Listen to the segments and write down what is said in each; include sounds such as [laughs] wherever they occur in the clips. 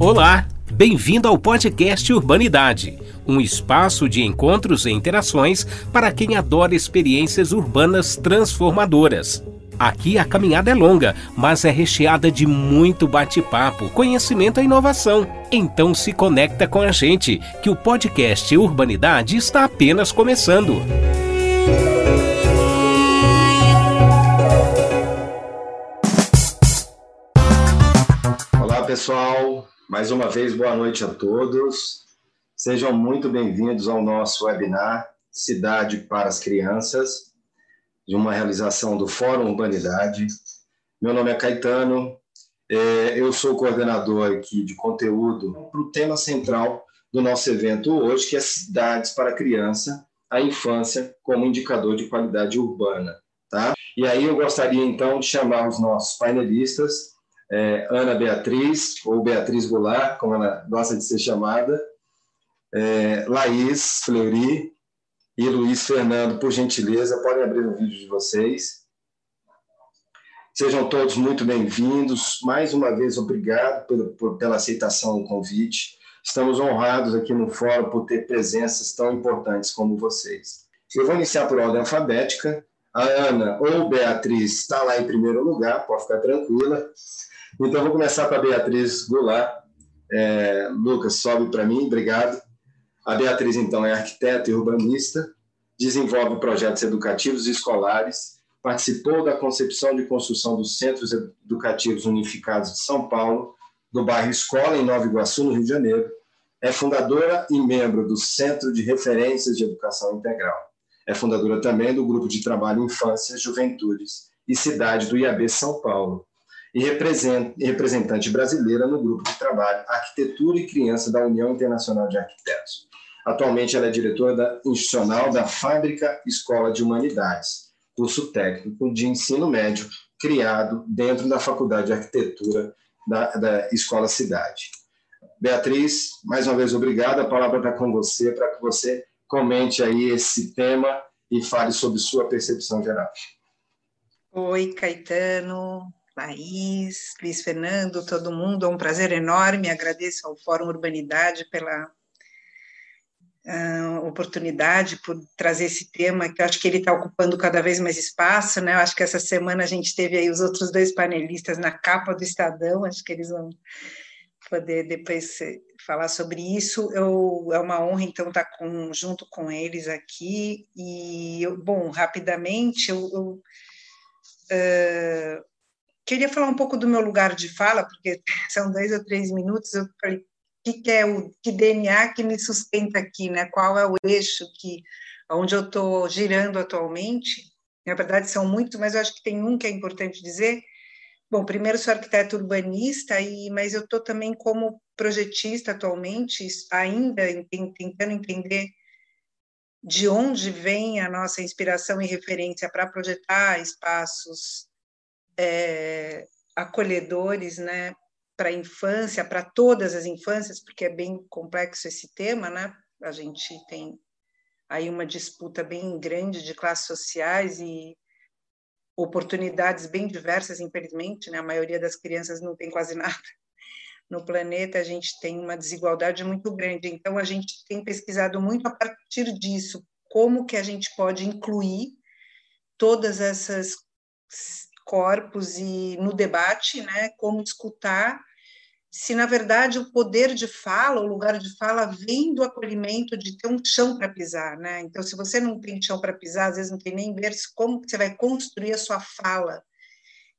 Olá, bem-vindo ao podcast Urbanidade, um espaço de encontros e interações para quem adora experiências urbanas transformadoras. Aqui a caminhada é longa, mas é recheada de muito bate-papo, conhecimento e inovação. Então se conecta com a gente, que o podcast Urbanidade está apenas começando. Olá pessoal, mais uma vez boa noite a todos. Sejam muito bem-vindos ao nosso webinar Cidade para as Crianças de uma realização do Fórum Urbanidade. Meu nome é Caetano, é, eu sou coordenador aqui de conteúdo para o tema central do nosso evento hoje, que é Cidades para a Criança, a Infância como Indicador de Qualidade Urbana. Tá? E aí eu gostaria, então, de chamar os nossos painelistas, é, Ana Beatriz, ou Beatriz Goulart, como ela gosta de ser chamada, é, Laís Fleury, e Luiz Fernando, por gentileza, podem abrir o vídeo de vocês. Sejam todos muito bem-vindos. Mais uma vez, obrigado pela, pela aceitação do convite. Estamos honrados aqui no fórum por ter presenças tão importantes como vocês. Eu vou iniciar por ordem alfabética. A Ana ou Beatriz está lá em primeiro lugar, pode ficar tranquila. Então, vou começar com a Beatriz Goulart. É, Lucas, sobe para mim, obrigado. A Beatriz, então, é arquiteta e urbanista, desenvolve projetos educativos e escolares, participou da concepção de construção dos Centros Educativos Unificados de São Paulo, do bairro Escola, em Nova Iguaçu, no Rio de Janeiro. É fundadora e membro do Centro de Referências de Educação Integral. É fundadora também do Grupo de Trabalho Infância, Juventudes e Cidade do IAB São Paulo. E representante brasileira no Grupo de Trabalho Arquitetura e Criança da União Internacional de Arquitetos. Atualmente, ela é diretora da, institucional da Fábrica Escola de Humanidades, curso técnico de ensino médio criado dentro da Faculdade de Arquitetura da, da Escola Cidade. Beatriz, mais uma vez, obrigado. A palavra está com você para que você comente aí esse tema e fale sobre sua percepção geral. Oi, Caetano, Laís, Luiz Fernando, todo mundo. É um prazer enorme. Agradeço ao Fórum Urbanidade pela uh, oportunidade por trazer esse tema, que eu acho que ele está ocupando cada vez mais espaço, né? Eu acho que essa semana a gente teve aí os outros dois panelistas na capa do Estadão, acho que eles vão poder depois falar sobre isso. Eu, é uma honra, então, estar tá com, junto com eles aqui. E, eu, bom, rapidamente, eu, eu uh, queria falar um pouco do meu lugar de fala, porque são dois ou três minutos. Eu falei, que, que é o que DNA que me sustenta aqui, né? Qual é o eixo que onde eu estou girando atualmente? Na verdade são muitos, mas eu acho que tem um que é importante dizer. Bom, primeiro sou arquiteto urbanista e mas eu estou também como projetista atualmente, ainda tentando entender de onde vem a nossa inspiração e referência para projetar espaços é, acolhedores, né, para a infância, para todas as infâncias, porque é bem complexo esse tema, né? A gente tem aí uma disputa bem grande de classes sociais e oportunidades bem diversas, infelizmente, né? A maioria das crianças não tem quase [laughs] nada. No planeta a gente tem uma desigualdade muito grande, então a gente tem pesquisado muito a partir disso, como que a gente pode incluir todas essas corpos e no debate, né, como escutar se na verdade o poder de fala, o lugar de fala vem do acolhimento de ter um chão para pisar, né? Então, se você não tem chão para pisar, às vezes não tem nem berço, como você vai construir a sua fala?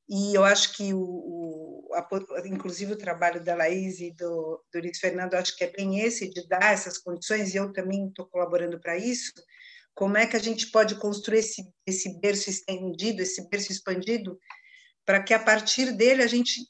E eu acho que o, o a, inclusive o trabalho da Laís e do, do Luiz Fernando, acho que é bem esse de dar essas condições, e eu também estou colaborando para isso. Como é que a gente pode construir esse, esse berço estendido, esse berço expandido, para que a partir dele a gente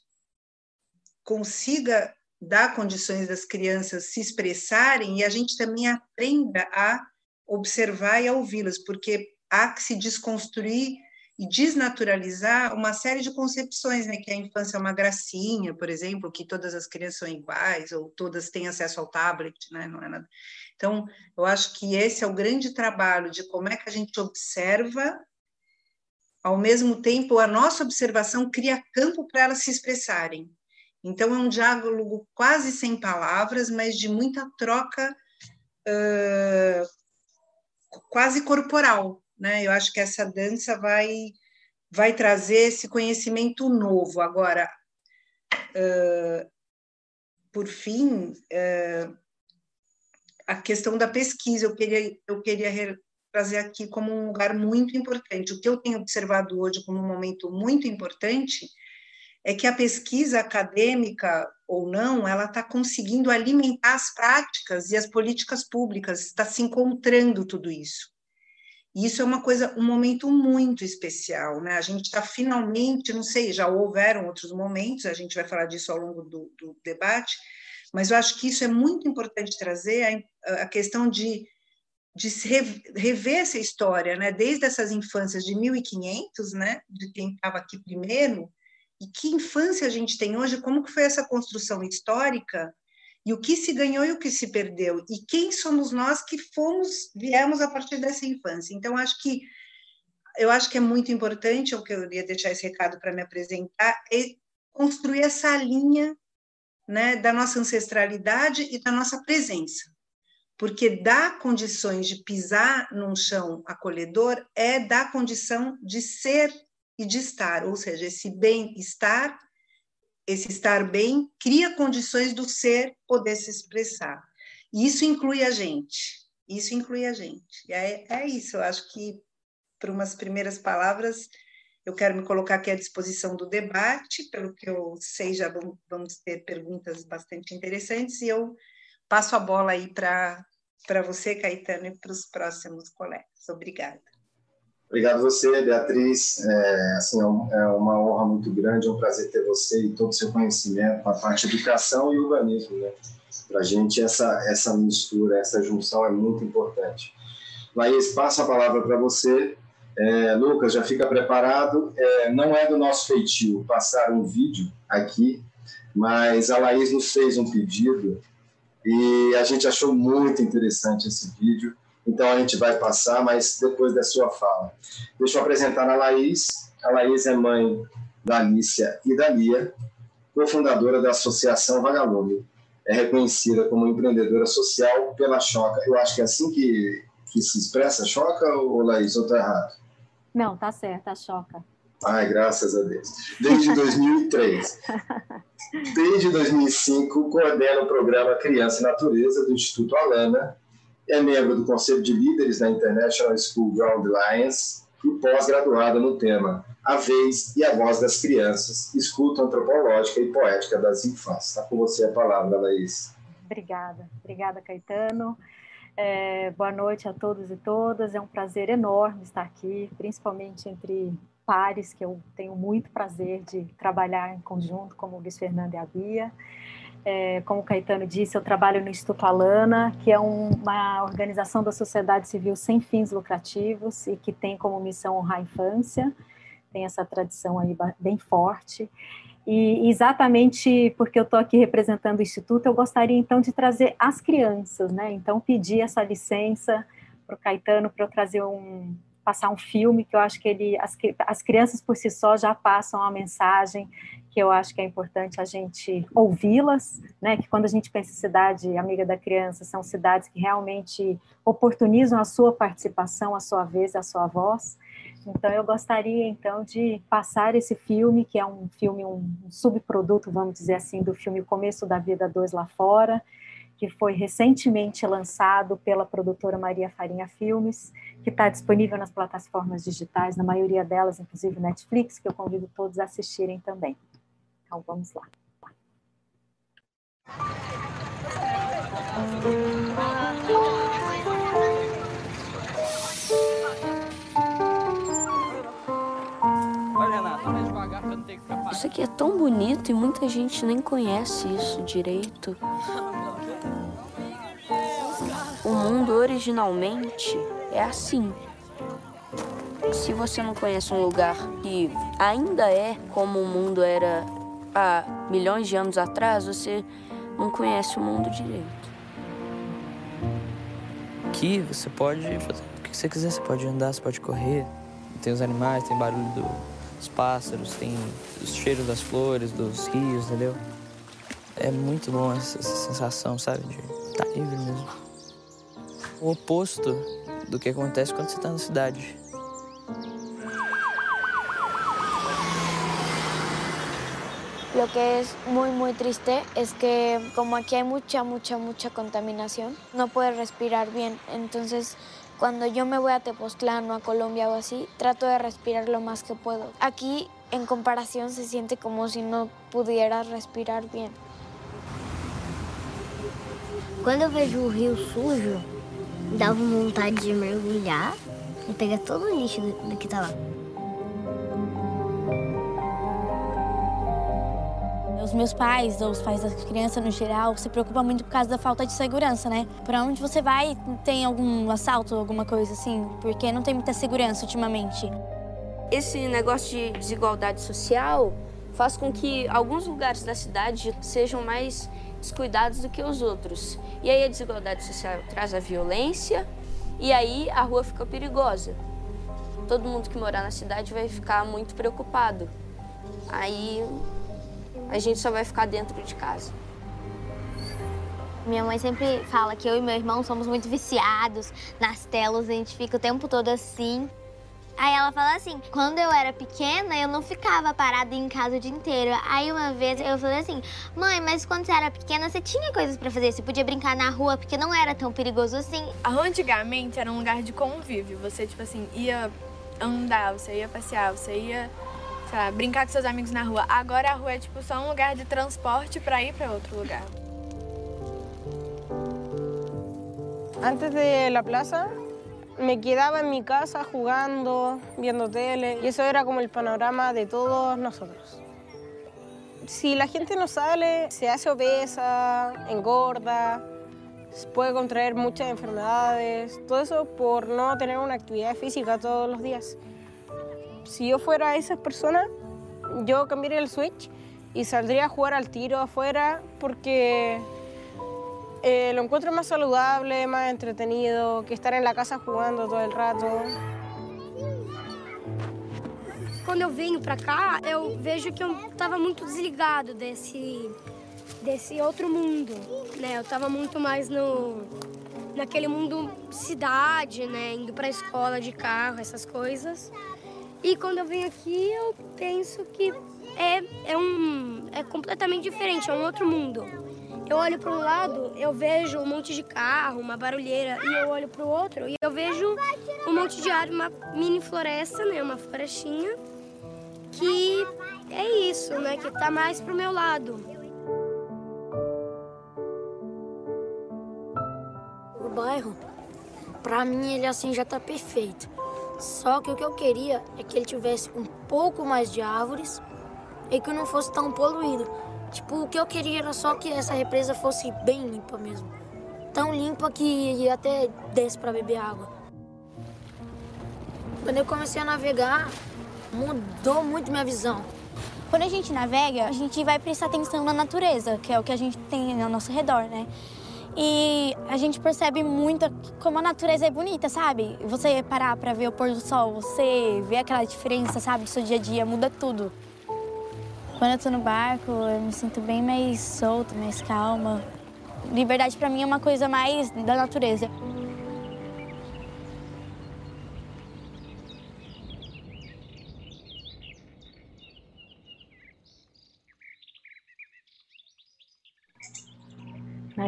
consiga dar condições das crianças se expressarem e a gente também aprenda a observar e a ouvi-las, porque há que se desconstruir e desnaturalizar uma série de concepções, né, que a infância é uma gracinha, por exemplo, que todas as crianças são iguais ou todas têm acesso ao tablet, né, não é nada. Então, eu acho que esse é o grande trabalho de como é que a gente observa, ao mesmo tempo a nossa observação cria campo para elas se expressarem. Então, é um diálogo quase sem palavras, mas de muita troca uh, quase corporal. Né? Eu acho que essa dança vai, vai trazer esse conhecimento novo. Agora, uh, por fim, uh, a questão da pesquisa, eu queria, eu queria trazer aqui como um lugar muito importante. O que eu tenho observado hoje como um momento muito importante é que a pesquisa acadêmica ou não, ela está conseguindo alimentar as práticas e as políticas públicas, está se encontrando tudo isso. E isso é uma coisa, um momento muito especial, né? A gente está finalmente, não sei, já houveram outros momentos, a gente vai falar disso ao longo do, do debate, mas eu acho que isso é muito importante trazer a, a questão de, de rever essa história, né? Desde essas infâncias de 1500, né? De quem estava aqui primeiro, e que infância a gente tem hoje, como que foi essa construção histórica e o que se ganhou e o que se perdeu e quem somos nós que fomos viemos a partir dessa infância. Então acho que eu acho que é muito importante, o que eu ia deixar esse recado para me apresentar, é construir essa linha né, da nossa ancestralidade e da nossa presença. Porque dar condições de pisar num chão acolhedor é dar condição de ser e de estar, ou seja, esse bem-estar, esse estar bem, cria condições do ser poder se expressar. E isso inclui a gente, isso inclui a gente. E é, é isso, eu acho que, por umas primeiras palavras, eu quero me colocar aqui à disposição do debate, pelo que eu sei, já vamos ter perguntas bastante interessantes, e eu passo a bola aí para você, Caetano, e para os próximos colegas. Obrigada. Obrigado você, Beatriz. É, assim, é, é uma honra muito grande, é um prazer ter você e todo o seu conhecimento na parte de educação e urbanismo. Né? Para a gente, essa, essa mistura, essa junção é muito importante. Laís, passo a palavra para você. É, Lucas, já fica preparado. É, não é do nosso feitio passar um vídeo aqui, mas a Laís nos fez um pedido e a gente achou muito interessante esse vídeo então a gente vai passar, mas depois da sua fala. Deixa eu apresentar a Laís. A Laís é mãe da Alicia e da Lia, cofundadora da Associação Vagalume. É reconhecida como empreendedora social pela Choca. Eu acho que é assim que, que se expressa Choca, ou Laís, ou está errado? Não, tá certo, a Choca. Ai, graças a Deus. Desde [laughs] 2003. Desde 2005, coordena o programa Criança e Natureza do Instituto Alana, é membro do Conselho de Líderes da International School Ground Alliance e pós-graduada no tema A Vez e a Voz das Crianças, Escuta Antropológica e Poética das Infâncias. Está com você a palavra, Laís. Obrigada, obrigada, Caetano. É, boa noite a todos e todas. É um prazer enorme estar aqui, principalmente entre pares, que eu tenho muito prazer de trabalhar em conjunto, como o Luiz Fernando e a Bia. É, como o Caetano disse, eu trabalho no Instituto Alana, que é um, uma organização da sociedade civil sem fins lucrativos e que tem como missão honrar a infância, tem essa tradição aí bem forte. E exatamente porque eu estou aqui representando o Instituto, eu gostaria então de trazer as crianças, né? Então, pedir essa licença para o Caetano para eu trazer um, passar um filme que eu acho que ele as, as crianças por si só já passam a mensagem que eu acho que é importante a gente ouvi-las, né? Que quando a gente pensa em cidade amiga da criança, são cidades que realmente oportunizam a sua participação, a sua vez, a sua voz. Então eu gostaria então de passar esse filme, que é um filme um subproduto, vamos dizer assim, do filme Começo da Vida 2 lá fora, que foi recentemente lançado pela produtora Maria Farinha Filmes, que está disponível nas plataformas digitais, na maioria delas, inclusive Netflix, que eu convido todos a assistirem também. Então vamos lá. Isso aqui é tão bonito e muita gente nem conhece isso direito. O mundo originalmente é assim. Se você não conhece um lugar que ainda é como o mundo era há milhões de anos atrás, você não conhece o mundo direito. Aqui você pode fazer o que você quiser, você pode andar, você pode correr. Tem os animais, tem barulho dos pássaros, tem os cheiros das flores, dos rios, entendeu? é muito bom essa, essa sensação, sabe? De estar tá livre mesmo. O oposto do que acontece quando você está na cidade. Lo que es muy, muy triste es que como aquí hay mucha, mucha, mucha contaminación, no puedes respirar bien. Entonces, cuando yo me voy a Tepoztlán o a Colombia o así, trato de respirar lo más que puedo. Aquí, en comparación, se siente como si no pudieras respirar bien. Quando eu vejo o rio sujo, dava vontade de mergulhar e pegar todo o lixo do, do que. Os meus pais, ou os pais das crianças no geral, se preocupam muito por causa da falta de segurança, né? Para onde você vai, tem algum assalto, alguma coisa assim? Porque não tem muita segurança ultimamente. Esse negócio de desigualdade social faz com que alguns lugares da cidade sejam mais descuidados do que os outros. E aí a desigualdade social traz a violência e aí a rua fica perigosa. Todo mundo que morar na cidade vai ficar muito preocupado. Aí a gente só vai ficar dentro de casa. Minha mãe sempre fala que eu e meu irmão somos muito viciados nas telas, a gente fica o tempo todo assim. Aí ela fala assim: quando eu era pequena, eu não ficava parada em casa o dia inteiro. Aí uma vez eu falei assim: mãe, mas quando você era pequena, você tinha coisas para fazer, você podia brincar na rua, porque não era tão perigoso assim. A rua antigamente era um lugar de convívio. Você, tipo assim, ia andar, você ia passear, você ia brincar com seus amigos na rua. Agora a rua é tipo só um lugar de transporte para ir para outro lugar. Antes de la plaza, me quedaba en mi casa jugando, viendo tele, y eso era como el panorama de todos nosotros. Si la gente no sale, se hace obesa, engorda, puede contraer muchas enfermedades, todo eso por no tener una actividad física todos los días si yo fuera esa persona, yo cambiaría el switch y saldría a jugar al tiro afuera porque eh, lo encuentro más saludable, más entretenido que estar en la casa jugando todo el rato. Quando eu venho para cá, eu vejo que eu estava muito desligado desse desse outro mundo, né? Eu estava muito mais no naquele mundo cidade, né? Indo para escola de carro, essas coisas. E quando eu venho aqui, eu penso que é, é, um, é completamente diferente, é um outro mundo. Eu olho para um lado, eu vejo um monte de carro, uma barulheira, e eu olho para o outro e eu vejo um monte de árvore, uma mini floresta, né, uma florestinha, que é isso, né, que está mais pro meu lado. O bairro, para mim, ele assim já está perfeito. Só que o que eu queria é que ele tivesse um pouco mais de árvores e que não fosse tão poluído. Tipo, o que eu queria era só que essa represa fosse bem limpa mesmo. Tão limpa que até desse para beber água. Quando eu comecei a navegar, mudou muito minha visão. Quando a gente navega, a gente vai prestar atenção na natureza, que é o que a gente tem ao nosso redor, né? E a gente percebe muito como a natureza é bonita, sabe? Você parar para ver o pôr do sol, você vê aquela diferença, sabe, do seu dia a dia, muda tudo. Quando eu tô no barco, eu me sinto bem mais solta, mais calma. Liberdade para mim é uma coisa mais da natureza.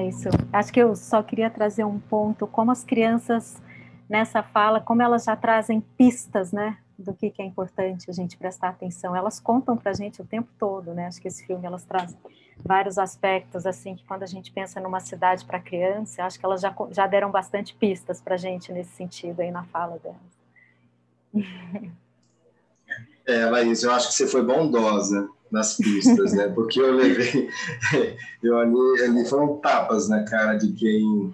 Isso. Acho que eu só queria trazer um ponto, como as crianças nessa fala, como elas já trazem pistas, né, do que, que é importante a gente prestar atenção. Elas contam para a gente o tempo todo, né? Acho que esse filme elas trazem vários aspectos assim que quando a gente pensa numa cidade para criança, acho que elas já, já deram bastante pistas para a gente nesse sentido aí na fala delas. [laughs] É, Laís, eu acho que você foi bondosa nas pistas, né? Porque eu levei, [laughs] eu ali, ali foram tapas na cara de quem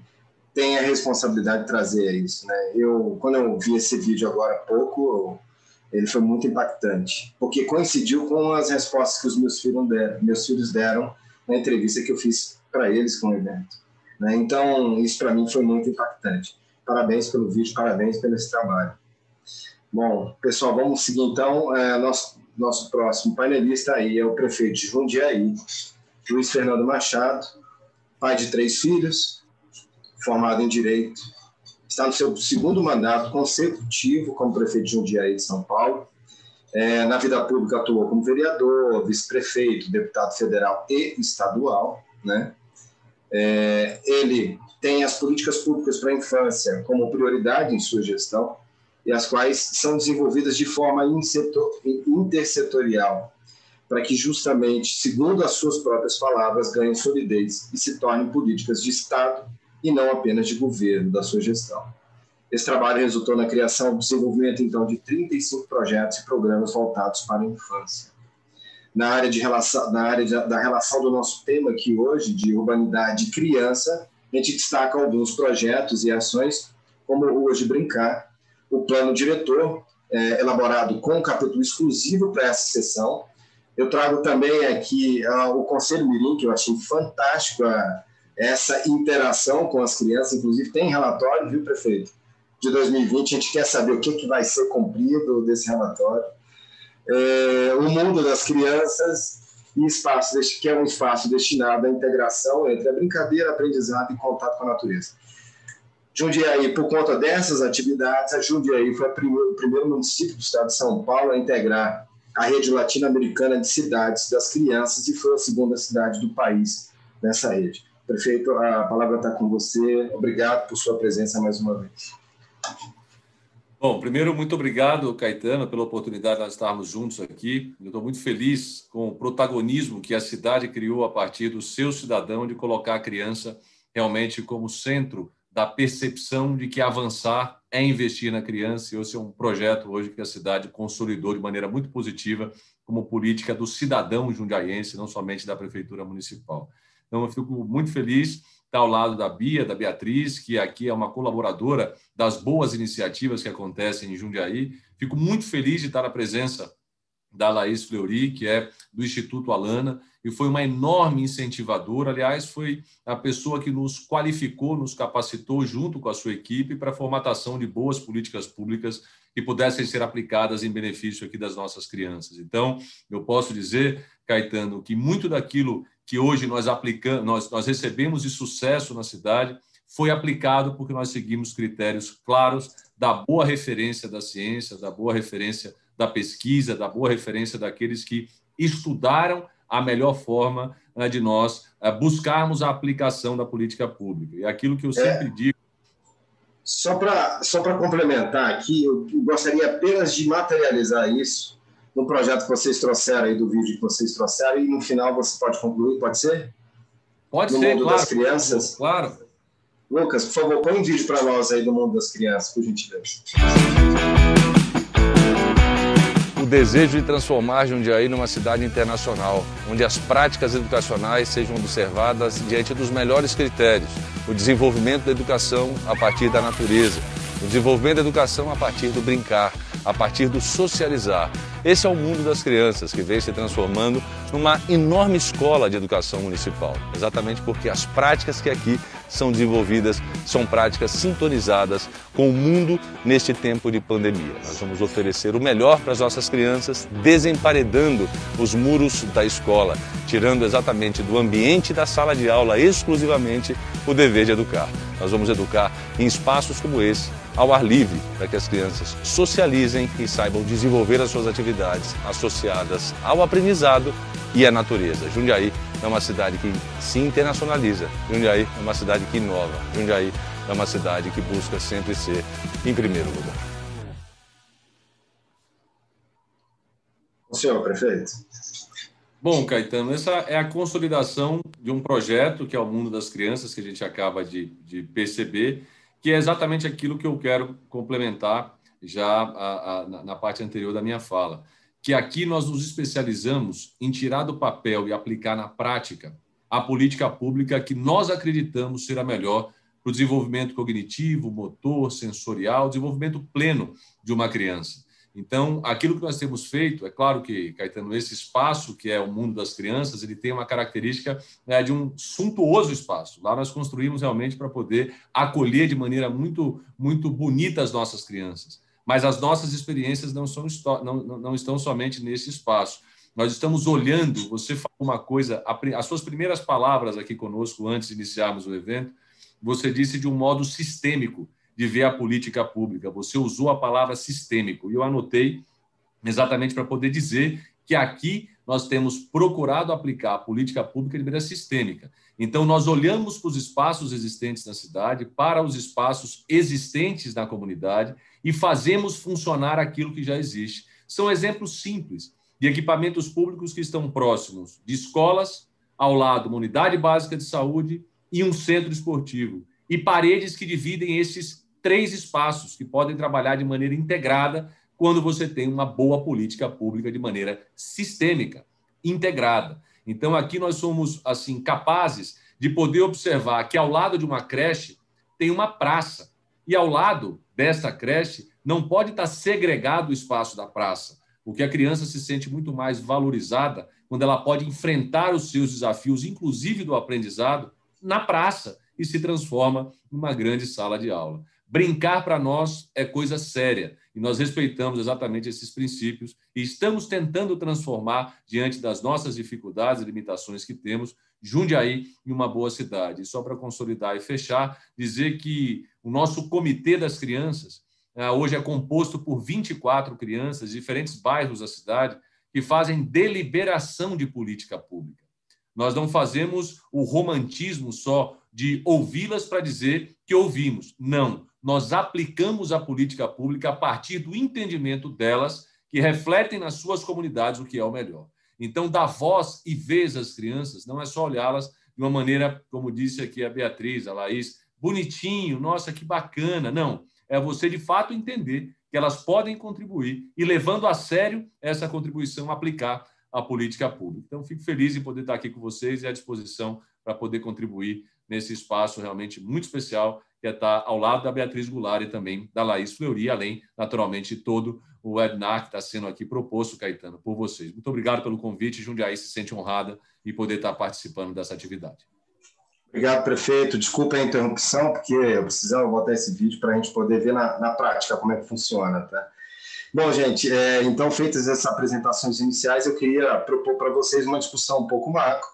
tem a responsabilidade de trazer isso, né? Eu, quando eu vi esse vídeo agora há pouco, ele foi muito impactante, porque coincidiu com as respostas que os meus filhos deram, meus filhos deram na entrevista que eu fiz para eles com o evento. Né? Então, isso para mim foi muito impactante. Parabéns pelo vídeo, parabéns pelo esse trabalho. Bom, pessoal, vamos seguir então. É, nosso, nosso próximo painelista aí é o prefeito de Jundiaí, Luiz Fernando Machado, pai de três filhos, formado em Direito, está no seu segundo mandato consecutivo como prefeito de Jundiaí de São Paulo. É, na vida pública atuou como vereador, vice-prefeito, deputado federal e estadual. Né? É, ele tem as políticas públicas para a infância como prioridade em sua gestão e as quais são desenvolvidas de forma intersetorial, para que justamente, segundo as suas próprias palavras, ganhem solidez e se tornem políticas de Estado e não apenas de governo da sua gestão. Esse trabalho resultou na criação e desenvolvimento, então, de 35 projetos e programas voltados para a infância. Na área, de relação, na área de, da relação do nosso tema aqui hoje, de urbanidade e criança, a gente destaca alguns projetos e ações, como o Hoje Brincar, o plano diretor, é, elaborado com um capítulo exclusivo para essa sessão. Eu trago também aqui uh, o Conselho Mirim, que eu achei fantástico a, essa interação com as crianças, inclusive tem relatório, viu, prefeito? De 2020, a gente quer saber o que, que vai ser cumprido desse relatório. É, o mundo das crianças e espaço, que é um espaço destinado à integração entre a brincadeira, aprendizado e contato com a natureza. Jundiaí, por conta dessas atividades, a Jundiaí foi a primeiro, o primeiro município do estado de São Paulo a integrar a rede latino-americana de cidades das crianças e foi a segunda cidade do país nessa rede. Prefeito, a palavra está com você. Obrigado por sua presença mais uma vez. Bom, primeiro, muito obrigado, Caetano, pela oportunidade de estarmos juntos aqui. Eu estou muito feliz com o protagonismo que a cidade criou a partir do seu cidadão de colocar a criança realmente como centro da percepção de que avançar é investir na criança, e esse é um projeto hoje que a cidade consolidou de maneira muito positiva como política do cidadão jundiaiense, não somente da prefeitura municipal. Então, eu fico muito feliz estar ao lado da Bia, da Beatriz, que aqui é uma colaboradora das boas iniciativas que acontecem em Jundiaí. Fico muito feliz de estar na presença da Laís Fleury, que é do Instituto Alana, e foi uma enorme incentivadora. Aliás, foi a pessoa que nos qualificou, nos capacitou, junto com a sua equipe, para a formatação de boas políticas públicas que pudessem ser aplicadas em benefício aqui das nossas crianças. Então, eu posso dizer, Caetano, que muito daquilo que hoje nós aplicamos, nós, nós recebemos de sucesso na cidade, foi aplicado porque nós seguimos critérios claros da boa referência da ciência, da boa referência da pesquisa, da boa referência daqueles que estudaram a melhor forma né, de nós eh, buscarmos a aplicação da política pública. E aquilo que eu sempre é. digo. Só para só complementar aqui, eu gostaria apenas de materializar isso no projeto que vocês trouxeram aí, do vídeo que vocês trouxeram, e no final você pode concluir, pode ser? Pode no ser, mundo claro. das crianças. Claro. Lucas, por favor, põe um vídeo para nós aí do mundo das crianças, por gentileza. Desejo de transformar Jundiaí numa cidade internacional, onde as práticas educacionais sejam observadas diante dos melhores critérios, o desenvolvimento da educação a partir da natureza, o desenvolvimento da educação a partir do brincar, a partir do socializar. Esse é o mundo das crianças que vem se transformando numa enorme escola de educação municipal, exatamente porque as práticas que aqui são desenvolvidas são práticas sintonizadas com o mundo neste tempo de pandemia. Nós vamos oferecer o melhor para as nossas crianças, desemparedando os muros da escola, tirando exatamente do ambiente da sala de aula exclusivamente o dever de educar. Nós vamos educar em espaços como esse, ao ar livre, para que as crianças socializem e saibam desenvolver as suas atividades associadas ao aprendizado e à natureza. Jundiaí é uma cidade que se internacionaliza. Jundiaí é uma cidade que inova. Jundiaí é uma cidade que busca sempre ser em primeiro lugar. O senhor, prefeito. Bom, Caetano, essa é a consolidação de um projeto que é o Mundo das Crianças, que a gente acaba de, de perceber, que é exatamente aquilo que eu quero complementar já a, a, na parte anterior da minha fala que aqui nós nos especializamos em tirar do papel e aplicar na prática a política pública que nós acreditamos ser a melhor para o desenvolvimento cognitivo, motor, sensorial, desenvolvimento pleno de uma criança. Então, aquilo que nós temos feito, é claro que, Caetano, esse espaço que é o mundo das crianças, ele tem uma característica né, de um suntuoso espaço. Lá nós construímos realmente para poder acolher de maneira muito, muito bonita as nossas crianças mas as nossas experiências não, são, não, não estão somente nesse espaço. nós estamos olhando. Você falou uma coisa, as suas primeiras palavras aqui conosco, antes de iniciarmos o evento, você disse de um modo sistêmico de ver a política pública. Você usou a palavra sistêmico, e eu anotei exatamente para poder dizer que aqui nós temos procurado aplicar a política pública de maneira sistêmica. Então, nós olhamos para os espaços existentes na cidade, para os espaços existentes na comunidade e fazemos funcionar aquilo que já existe. São exemplos simples de equipamentos públicos que estão próximos de escolas, ao lado uma unidade básica de saúde e um centro esportivo, e paredes que dividem esses três espaços que podem trabalhar de maneira integrada quando você tem uma boa política pública de maneira sistêmica, integrada. Então aqui nós somos assim capazes de poder observar que ao lado de uma creche tem uma praça e ao lado dessa creche não pode estar segregado o espaço da praça, porque a criança se sente muito mais valorizada quando ela pode enfrentar os seus desafios, inclusive do aprendizado, na praça e se transforma numa grande sala de aula. Brincar para nós é coisa séria e nós respeitamos exatamente esses princípios e estamos tentando transformar, diante das nossas dificuldades e limitações que temos, Jundiaí em uma boa cidade. E só para consolidar e fechar, dizer que o nosso Comitê das Crianças ah, hoje é composto por 24 crianças de diferentes bairros da cidade que fazem deliberação de política pública. Nós não fazemos o romantismo só de ouvi-las para dizer que ouvimos. Não nós aplicamos a política pública a partir do entendimento delas, que refletem nas suas comunidades o que é o melhor. Então, dar voz e vez às crianças não é só olhá-las de uma maneira, como disse aqui a Beatriz, a Laís, bonitinho, nossa, que bacana. Não, é você de fato entender que elas podem contribuir e, levando a sério essa contribuição, aplicar a política pública. Então, fico feliz em poder estar aqui com vocês e à disposição para poder contribuir nesse espaço realmente muito especial que é estar ao lado da Beatriz Goulart e também da Laís Fleury, além, naturalmente, todo o webinar que está sendo aqui proposto, Caetano, por vocês. Muito obrigado pelo convite. Jundiaí se sente honrada em poder estar participando dessa atividade. Obrigado, prefeito. Desculpa a interrupção, porque eu precisava botar esse vídeo para a gente poder ver na, na prática como é que funciona, tá? Bom, gente, é, então, feitas essas apresentações iniciais, eu queria propor para vocês uma discussão um pouco macro,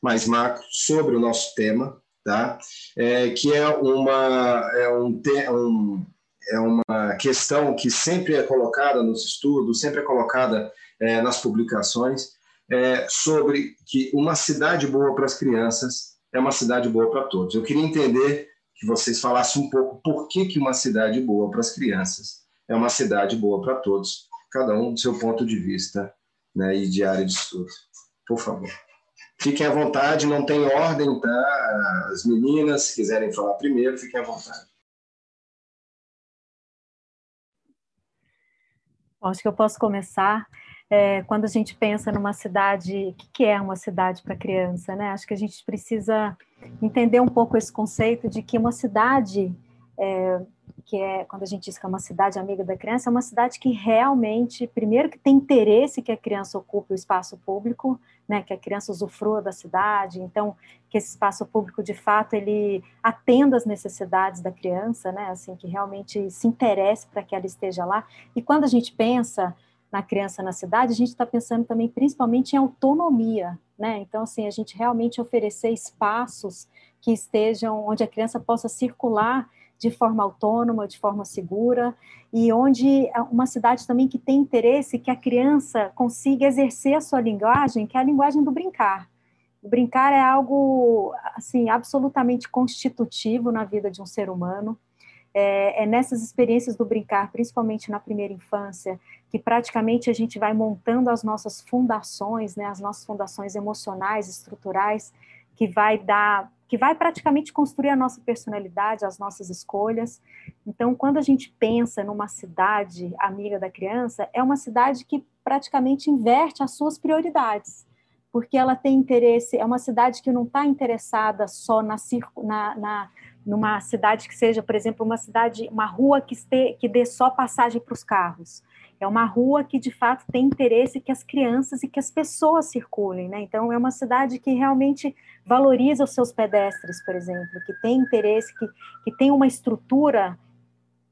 mais macro, sobre o nosso tema, tá? É, que é uma, é, um, um, é uma questão que sempre é colocada nos estudos, sempre é colocada é, nas publicações, é, sobre que uma cidade boa para as crianças é uma cidade boa para todos. Eu queria entender que vocês falassem um pouco por que, que uma cidade boa para as crianças é uma cidade boa para todos, cada um do seu ponto de vista né, e de área de estudo. Por favor. Fiquem à vontade, não tem ordem, tá? As meninas, se quiserem falar primeiro, fiquem à vontade. Acho que eu posso começar. É, quando a gente pensa numa cidade, o que é uma cidade para criança, né? Acho que a gente precisa entender um pouco esse conceito de que uma cidade é, que é quando a gente diz que é uma cidade amiga da criança, é uma cidade que realmente, primeiro, que tem interesse que a criança ocupe o espaço público, né, que a criança usufrua da cidade, então que esse espaço público de fato ele atenda às necessidades da criança, né, assim que realmente se interesse para que ela esteja lá. E quando a gente pensa na criança na cidade, a gente está pensando também principalmente em autonomia, né? Então assim a gente realmente oferecer espaços que estejam onde a criança possa circular de forma autônoma, de forma segura, e onde é uma cidade também que tem interesse que a criança consiga exercer a sua linguagem, que é a linguagem do brincar. O brincar é algo assim absolutamente constitutivo na vida de um ser humano. É, é, nessas experiências do brincar, principalmente na primeira infância, que praticamente a gente vai montando as nossas fundações, né, as nossas fundações emocionais, estruturais, que vai dar que vai praticamente construir a nossa personalidade, as nossas escolhas. Então, quando a gente pensa numa cidade amiga da criança, é uma cidade que praticamente inverte as suas prioridades, porque ela tem interesse, é uma cidade que não está interessada só na, na, na numa cidade que seja, por exemplo, uma cidade, uma rua que, este, que dê só passagem para os carros. É uma rua que, de fato, tem interesse que as crianças e que as pessoas circulem, né? Então, é uma cidade que realmente valoriza os seus pedestres, por exemplo, que tem interesse, que, que tem uma estrutura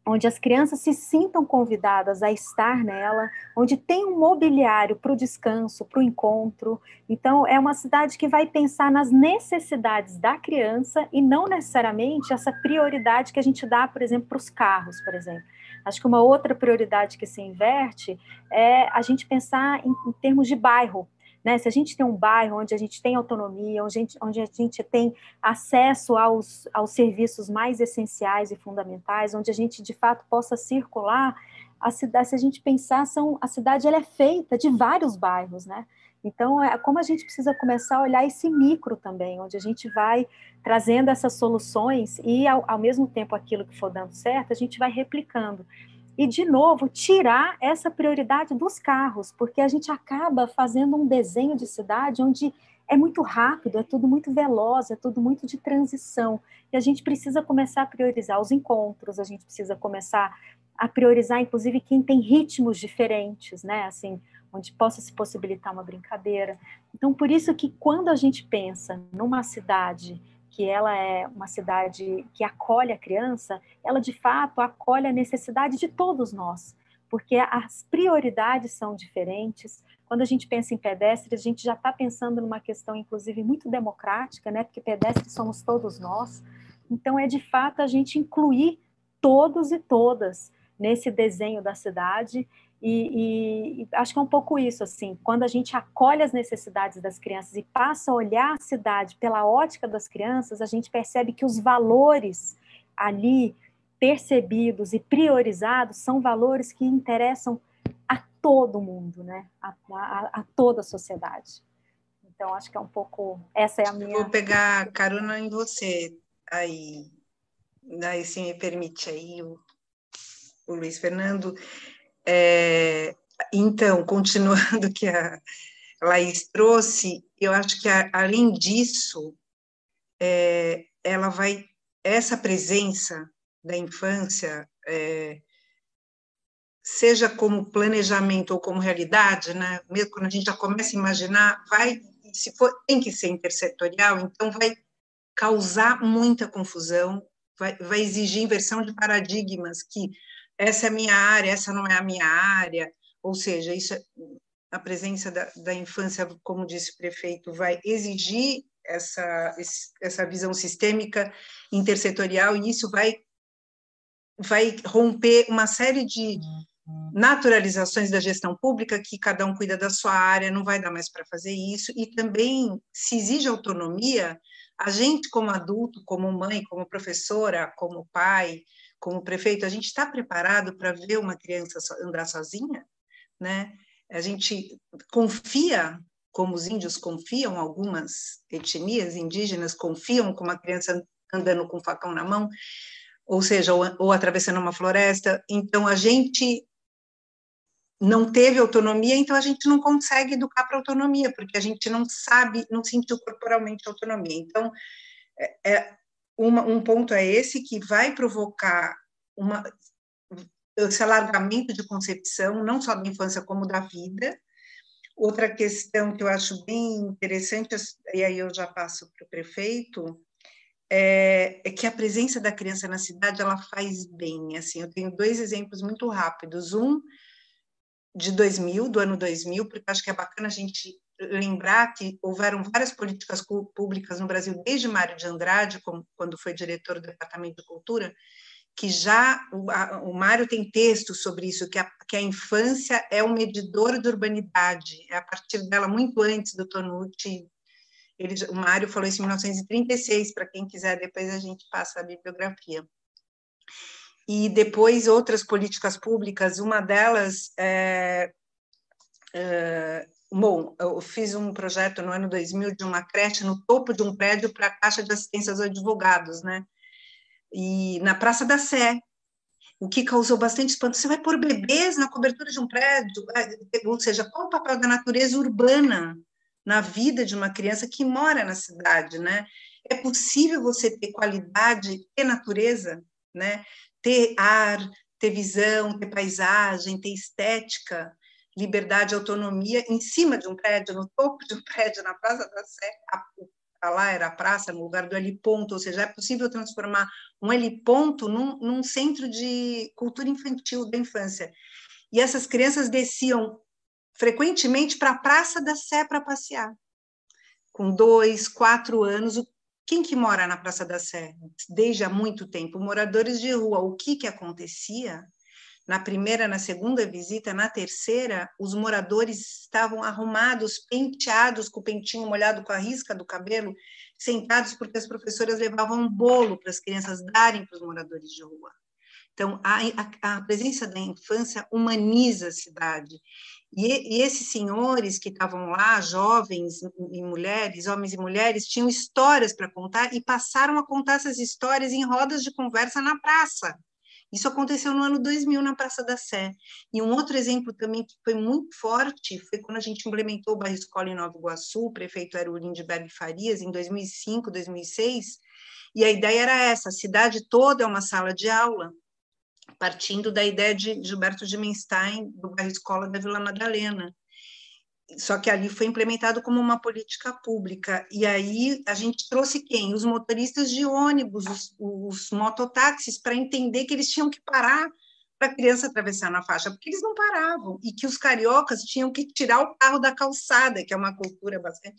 onde as crianças se sintam convidadas a estar nela, onde tem um mobiliário para o descanso, para o encontro. Então, é uma cidade que vai pensar nas necessidades da criança e não necessariamente essa prioridade que a gente dá, por exemplo, para os carros, por exemplo. Acho que uma outra prioridade que se inverte é a gente pensar em, em termos de bairro. Né? Se a gente tem um bairro onde a gente tem autonomia, onde a gente, onde a gente tem acesso aos, aos serviços mais essenciais e fundamentais, onde a gente de fato possa circular, a cidade, se a gente pensar, são, a cidade ela é feita de vários bairros, né? Então, é como a gente precisa começar a olhar esse micro também, onde a gente vai trazendo essas soluções e, ao, ao mesmo tempo, aquilo que for dando certo, a gente vai replicando e, de novo, tirar essa prioridade dos carros, porque a gente acaba fazendo um desenho de cidade onde é muito rápido, é tudo muito veloz, é tudo muito de transição. E a gente precisa começar a priorizar os encontros, a gente precisa começar a priorizar, inclusive, quem tem ritmos diferentes, né? Assim, onde possa se possibilitar uma brincadeira. Então, por isso que quando a gente pensa numa cidade que ela é uma cidade que acolhe a criança, ela de fato acolhe a necessidade de todos nós, porque as prioridades são diferentes. Quando a gente pensa em pedestres, a gente já está pensando numa questão, inclusive, muito democrática, né? Porque pedestres somos todos nós. Então, é de fato a gente incluir todos e todas nesse desenho da cidade e, e, acho que é um pouco isso, assim, quando a gente acolhe as necessidades das crianças e passa a olhar a cidade pela ótica das crianças, a gente percebe que os valores ali percebidos e priorizados são valores que interessam a todo mundo, né? A, a, a toda a sociedade. Então, acho que é um pouco. Essa é a minha. Vou pegar carona em você aí. Daí, se me permite aí, o, o Luiz Fernando. É, então, continuando o que a Laís trouxe, eu acho que a, além disso, é, ela vai essa presença da infância, é, seja como planejamento ou como realidade, né? Mesmo quando a gente já começa a imaginar, vai se for tem que ser intersetorial, então vai causar muita confusão, vai, vai exigir inversão de paradigmas que essa é minha área, essa não é a minha área, ou seja, isso é, a presença da, da infância, como disse o prefeito, vai exigir essa, essa visão sistêmica, intersetorial, e isso vai, vai romper uma série de naturalizações da gestão pública, que cada um cuida da sua área, não vai dar mais para fazer isso, e também se exige autonomia, a gente como adulto, como mãe, como professora, como pai, como prefeito, a gente está preparado para ver uma criança andar sozinha? Né? A gente confia, como os índios confiam, algumas etnias indígenas confiam com uma criança andando com um facão na mão, ou seja, ou, ou atravessando uma floresta. Então, a gente não teve autonomia, então a gente não consegue educar para autonomia, porque a gente não sabe, não sentiu corporalmente autonomia. Então, é, é uma, um ponto é esse que vai provocar uma, esse alargamento de concepção, não só da infância, como da vida. Outra questão que eu acho bem interessante, e aí eu já passo para o prefeito, é, é, que a presença da criança na cidade ela faz bem. Assim, eu tenho dois exemplos muito rápidos. Um de 2000, do ano 2000, porque acho que é bacana a gente lembrar que houveram várias políticas públicas no Brasil, desde Mário de Andrade, quando foi diretor do Departamento de Cultura, que já o, a, o Mário tem texto sobre isso, que a, que a infância é um medidor de urbanidade, é a partir dela, muito antes do Tonucci, ele, o Mário falou isso em 1936, para quem quiser, depois a gente passa a bibliografia. E depois outras políticas públicas, uma delas é, é Bom, eu fiz um projeto no ano 2000 de uma creche no topo de um prédio para a Caixa de Assistência aos Advogados, né? E na Praça da Sé, o que causou bastante espanto. Você vai pôr bebês na cobertura de um prédio? Ou seja, qual o papel da natureza urbana na vida de uma criança que mora na cidade, né? É possível você ter qualidade, ter natureza, né? Ter ar, ter visão, ter paisagem, ter estética, liberdade e autonomia em cima de um prédio, no topo de um [laughs] prédio, na Praça da Sé, para lá era a praça, no lugar do heliponto, ou seja, é possível transformar um heliponto num, num centro de cultura infantil da infância. E essas crianças desciam frequentemente para a Praça da Sé para passear. Com dois, quatro anos, quem que mora na Praça da Sé? Desde há muito tempo, moradores de rua. O que que acontecia? Na primeira, na segunda visita, na terceira, os moradores estavam arrumados, penteados, com o pentinho molhado com a risca do cabelo, sentados porque as professoras levavam um bolo para as crianças darem para os moradores de rua. Então, a, a, a, presença da infância humaniza a cidade. E, e esses senhores que estavam lá, jovens e mulheres, homens e mulheres, tinham histórias para contar e passaram a contar essas histórias em rodas de conversa na praça. Isso aconteceu no ano 2000 na Praça da Sé. E um outro exemplo também que foi muito forte foi quando a gente implementou o bairro Escola em Nova Iguaçu, o prefeito era o Lindbergh Farias, em 2005, 2006, e a ideia era essa, a cidade toda é uma sala de aula, partindo da ideia de Gilberto de do bairro Escola da Vila Madalena só que ali foi implementado como uma política pública. E aí a gente trouxe quem? Os motoristas de ônibus, os, os mototáxis, para entender que eles tinham que parar para a criança atravessar na faixa, porque eles não paravam, e que os cariocas tinham que tirar o carro da calçada, que é uma cultura bastante.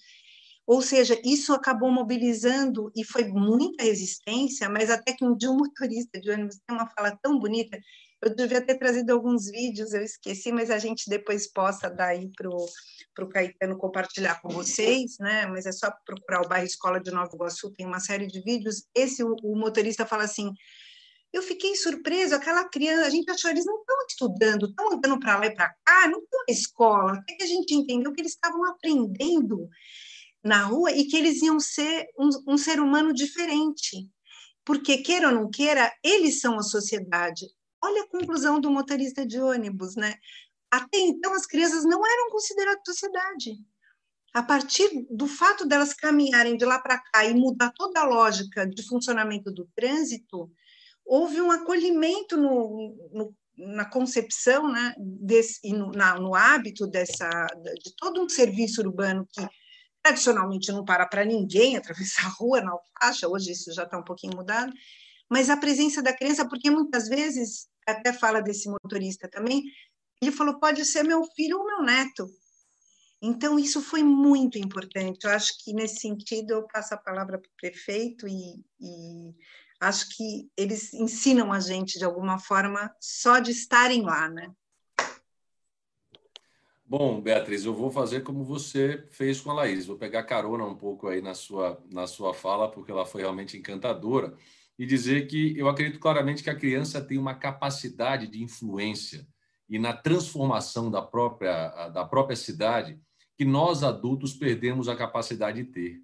Ou seja, isso acabou mobilizando e foi muita resistência, mas até que um dia um motorista de ônibus tem uma fala tão bonita. Eu devia ter trazido alguns vídeos, eu esqueci, mas a gente depois possa dar aí para o Caetano compartilhar com vocês, né? Mas é só procurar o bairro Escola de Nova Iguaçu, tem uma série de vídeos. Esse o, o motorista fala assim: eu fiquei surpreso, aquela criança, a gente achou eles não estão estudando, estão andando para lá e para cá, não estão na escola. Até que a gente entendeu que eles estavam aprendendo na rua e que eles iam ser um, um ser humano diferente. Porque, queira ou não queira, eles são a sociedade. Olha a conclusão do motorista de ônibus, né? Até então, as crianças não eram consideradas sociedade. A partir do fato delas caminharem de lá para cá e mudar toda a lógica de funcionamento do trânsito, houve um acolhimento no, no, na concepção né, desse, e no, na, no hábito dessa, de todo um serviço urbano que tradicionalmente não para para ninguém [laughs] atravessar a rua na faixa, hoje isso já está um pouquinho mudado, mas a presença da criança, porque muitas vezes, até fala desse motorista também, ele falou: pode ser meu filho ou meu neto. Então, isso foi muito importante. Eu acho que, nesse sentido, eu passo a palavra para o prefeito e, e, acho que eles ensinam a gente, de alguma forma, só de estarem lá, né? Bom, Beatriz, eu vou fazer como você fez com a Laís. Vou pegar carona um pouco aí na sua, na sua fala, porque ela foi realmente encantadora, e dizer que eu acredito claramente que a criança tem uma capacidade de influência e na transformação da própria, da própria cidade que nós adultos perdemos a capacidade de ter.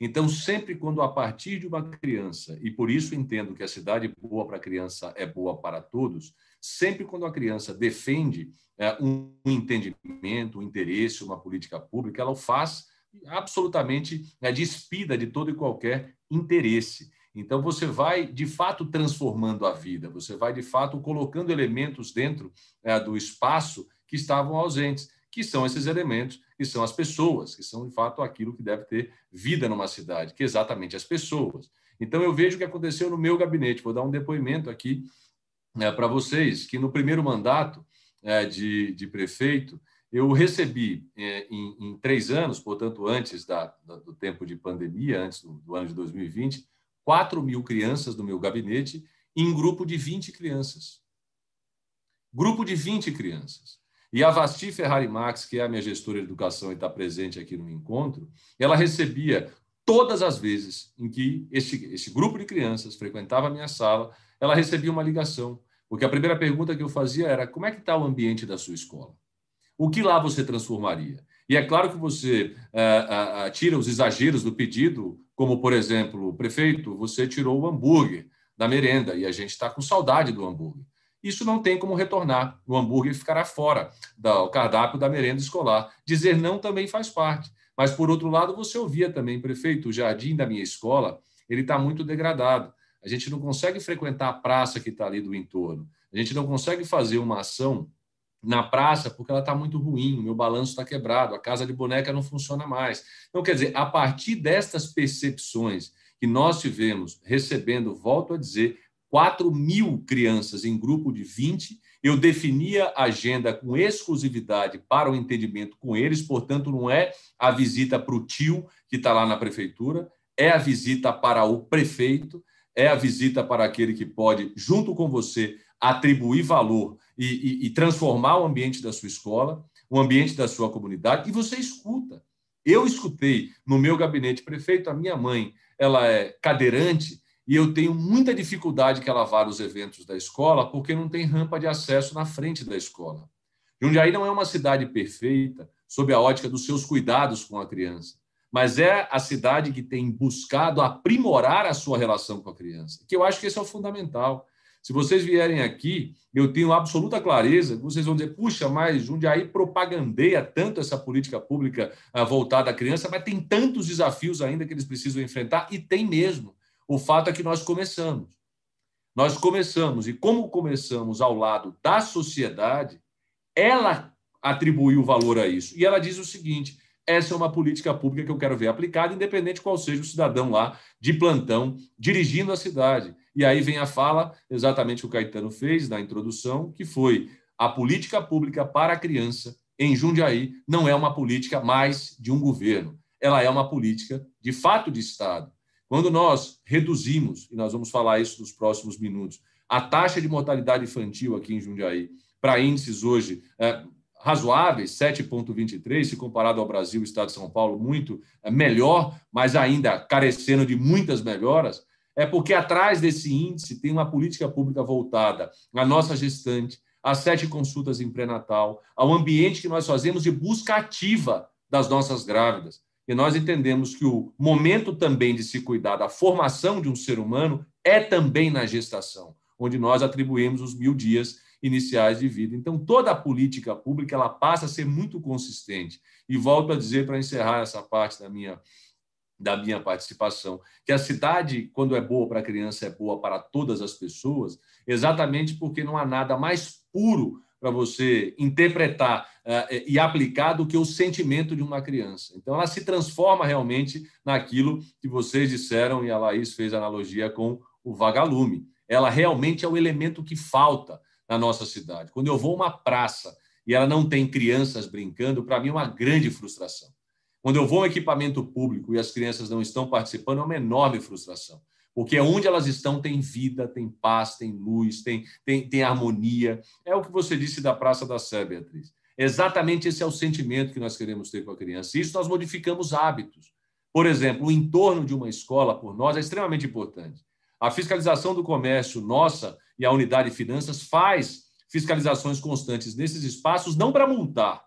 Então, sempre quando a partir de uma criança, e por isso entendo que a cidade boa para a criança é boa para todos, sempre quando a criança defende é, um entendimento, um interesse, uma política pública, ela o faz absolutamente é, despida de todo e qualquer interesse. Então, você vai, de fato, transformando a vida, você vai, de fato, colocando elementos dentro é, do espaço que estavam ausentes, que são esses elementos, que são as pessoas, que são, de fato, aquilo que deve ter vida numa cidade, que é exatamente as pessoas. Então, eu vejo o que aconteceu no meu gabinete. Vou dar um depoimento aqui é, para vocês, que no primeiro mandato é, de, de prefeito, eu recebi é, em, em, três anos, portanto, antes da, do tempo de pandemia, antes do, do ano de 2020, 4 mil crianças do meu gabinete em grupo de 20 crianças. Grupo de 20 crianças. E a Vasti Ferrari Max, que é a minha gestora de educação e está presente aqui no encontro, ela recebia todas as vezes em que esse, esse grupo de crianças frequentava a minha sala, ela recebia uma ligação. Porque a primeira pergunta que eu fazia era: como é que está o ambiente da sua escola? O que lá você transformaria? E é claro que você uh, uh, tira os exageros do pedido, como, por exemplo, prefeito, você tirou o hambúrguer da merenda e a gente está com saudade do hambúrguer. Isso não tem como retornar. O hambúrguer ficará fora do cardápio da merenda escolar. Dizer não também faz parte. Mas, por outro lado, você ouvia também, prefeito, o jardim da minha escola, ele está muito degradado. A gente não consegue frequentar a praça que está ali do entorno. A gente não consegue fazer uma ação na praça porque ela está muito ruim, o meu balanço está quebrado, a casa de boneca não funciona mais. Então, quer dizer, a partir destas percepções que nós tivemos recebendo, volto a dizer, 4 mil crianças em grupo de 20, eu definia a agenda com exclusividade para o entendimento com eles, portanto, não é a visita para o tio que está lá na prefeitura, é a visita para o prefeito, é a visita para aquele que pode, junto com você, atribuir valor e, e, e, transformar o ambiente da sua escola, o ambiente da sua comunidade, e você escuta. Eu escutei no meu gabinete prefeito, a minha mãe, ela é cadeirante, e eu tenho muita dificuldade que ela vá aos eventos da escola, porque não tem rampa de acesso na frente da escola. Jundiaí não é uma cidade perfeita, sob a ótica dos seus cuidados com a criança, mas é a cidade que tem buscado aprimorar a sua relação com a criança, que eu acho que esse é o fundamental. Se vocês vierem aqui, eu tenho absoluta clareza que vocês vão dizer, puxa, mas Jundiaí propagandeia tanto essa política pública ah, voltada à criança, mas tem tantos desafios ainda que eles precisam enfrentar, e tem mesmo. O fato é que nós começamos. Nós começamos, e como começamos ao lado da sociedade, ela atribuiu valor a isso. E ela diz o seguinte: essa é uma política pública que eu quero ver aplicada, independente qual seja o cidadão lá de plantão dirigindo a cidade. E aí vem a fala, exatamente o que o Caetano fez na introdução, que foi a política pública para a criança em Jundiaí não é uma política mais de um governo, ela é uma política de fato de Estado. Quando nós reduzimos, e nós vamos falar isso nos próximos minutos, a taxa de mortalidade infantil aqui em Jundiaí para índices hoje é, razoáveis, 7,23, se comparado ao Brasil e Estado de São Paulo, muito é, melhor, mas ainda carecendo de muitas melhoras, é porque atrás desse índice tem uma política pública voltada à nossa gestante, às sete consultas em pré-natal, ao ambiente que nós fazemos de busca ativa das nossas grávidas. E nós entendemos que o momento também de se cuidar da formação de um ser humano é também na gestação, onde nós atribuímos os mil dias iniciais de vida. Então, toda a política pública ela passa a ser muito consistente. E volto a dizer, para encerrar essa parte da minha da minha participação, que a cidade, quando é boa para a criança, é boa para todas as pessoas, exatamente porque não há nada mais puro para você interpretar uh, e aplicar do que o sentimento de uma criança. Então, ela se transforma realmente naquilo que vocês disseram, e a Laís fez analogia com o vagalume. Ela realmente é o elemento que falta na nossa cidade. Quando eu vou a uma praça e ela não tem crianças brincando, para mim é uma grande frustração. Quando eu vou a equipamento público e as crianças não estão participando, é uma enorme frustração. Porque onde elas estão tem vida, tem paz, tem luz, tem, tem, tem harmonia. É o que você disse da Praça da Sé, Beatriz. Exatamente esse é o sentimento que nós queremos ter com a criança. Isso nós modificamos hábitos. Por exemplo, o entorno de uma escola, por nós, é extremamente importante. A fiscalização do comércio nossa e a unidade de finanças faz fiscalizações constantes nesses espaços, não para multar,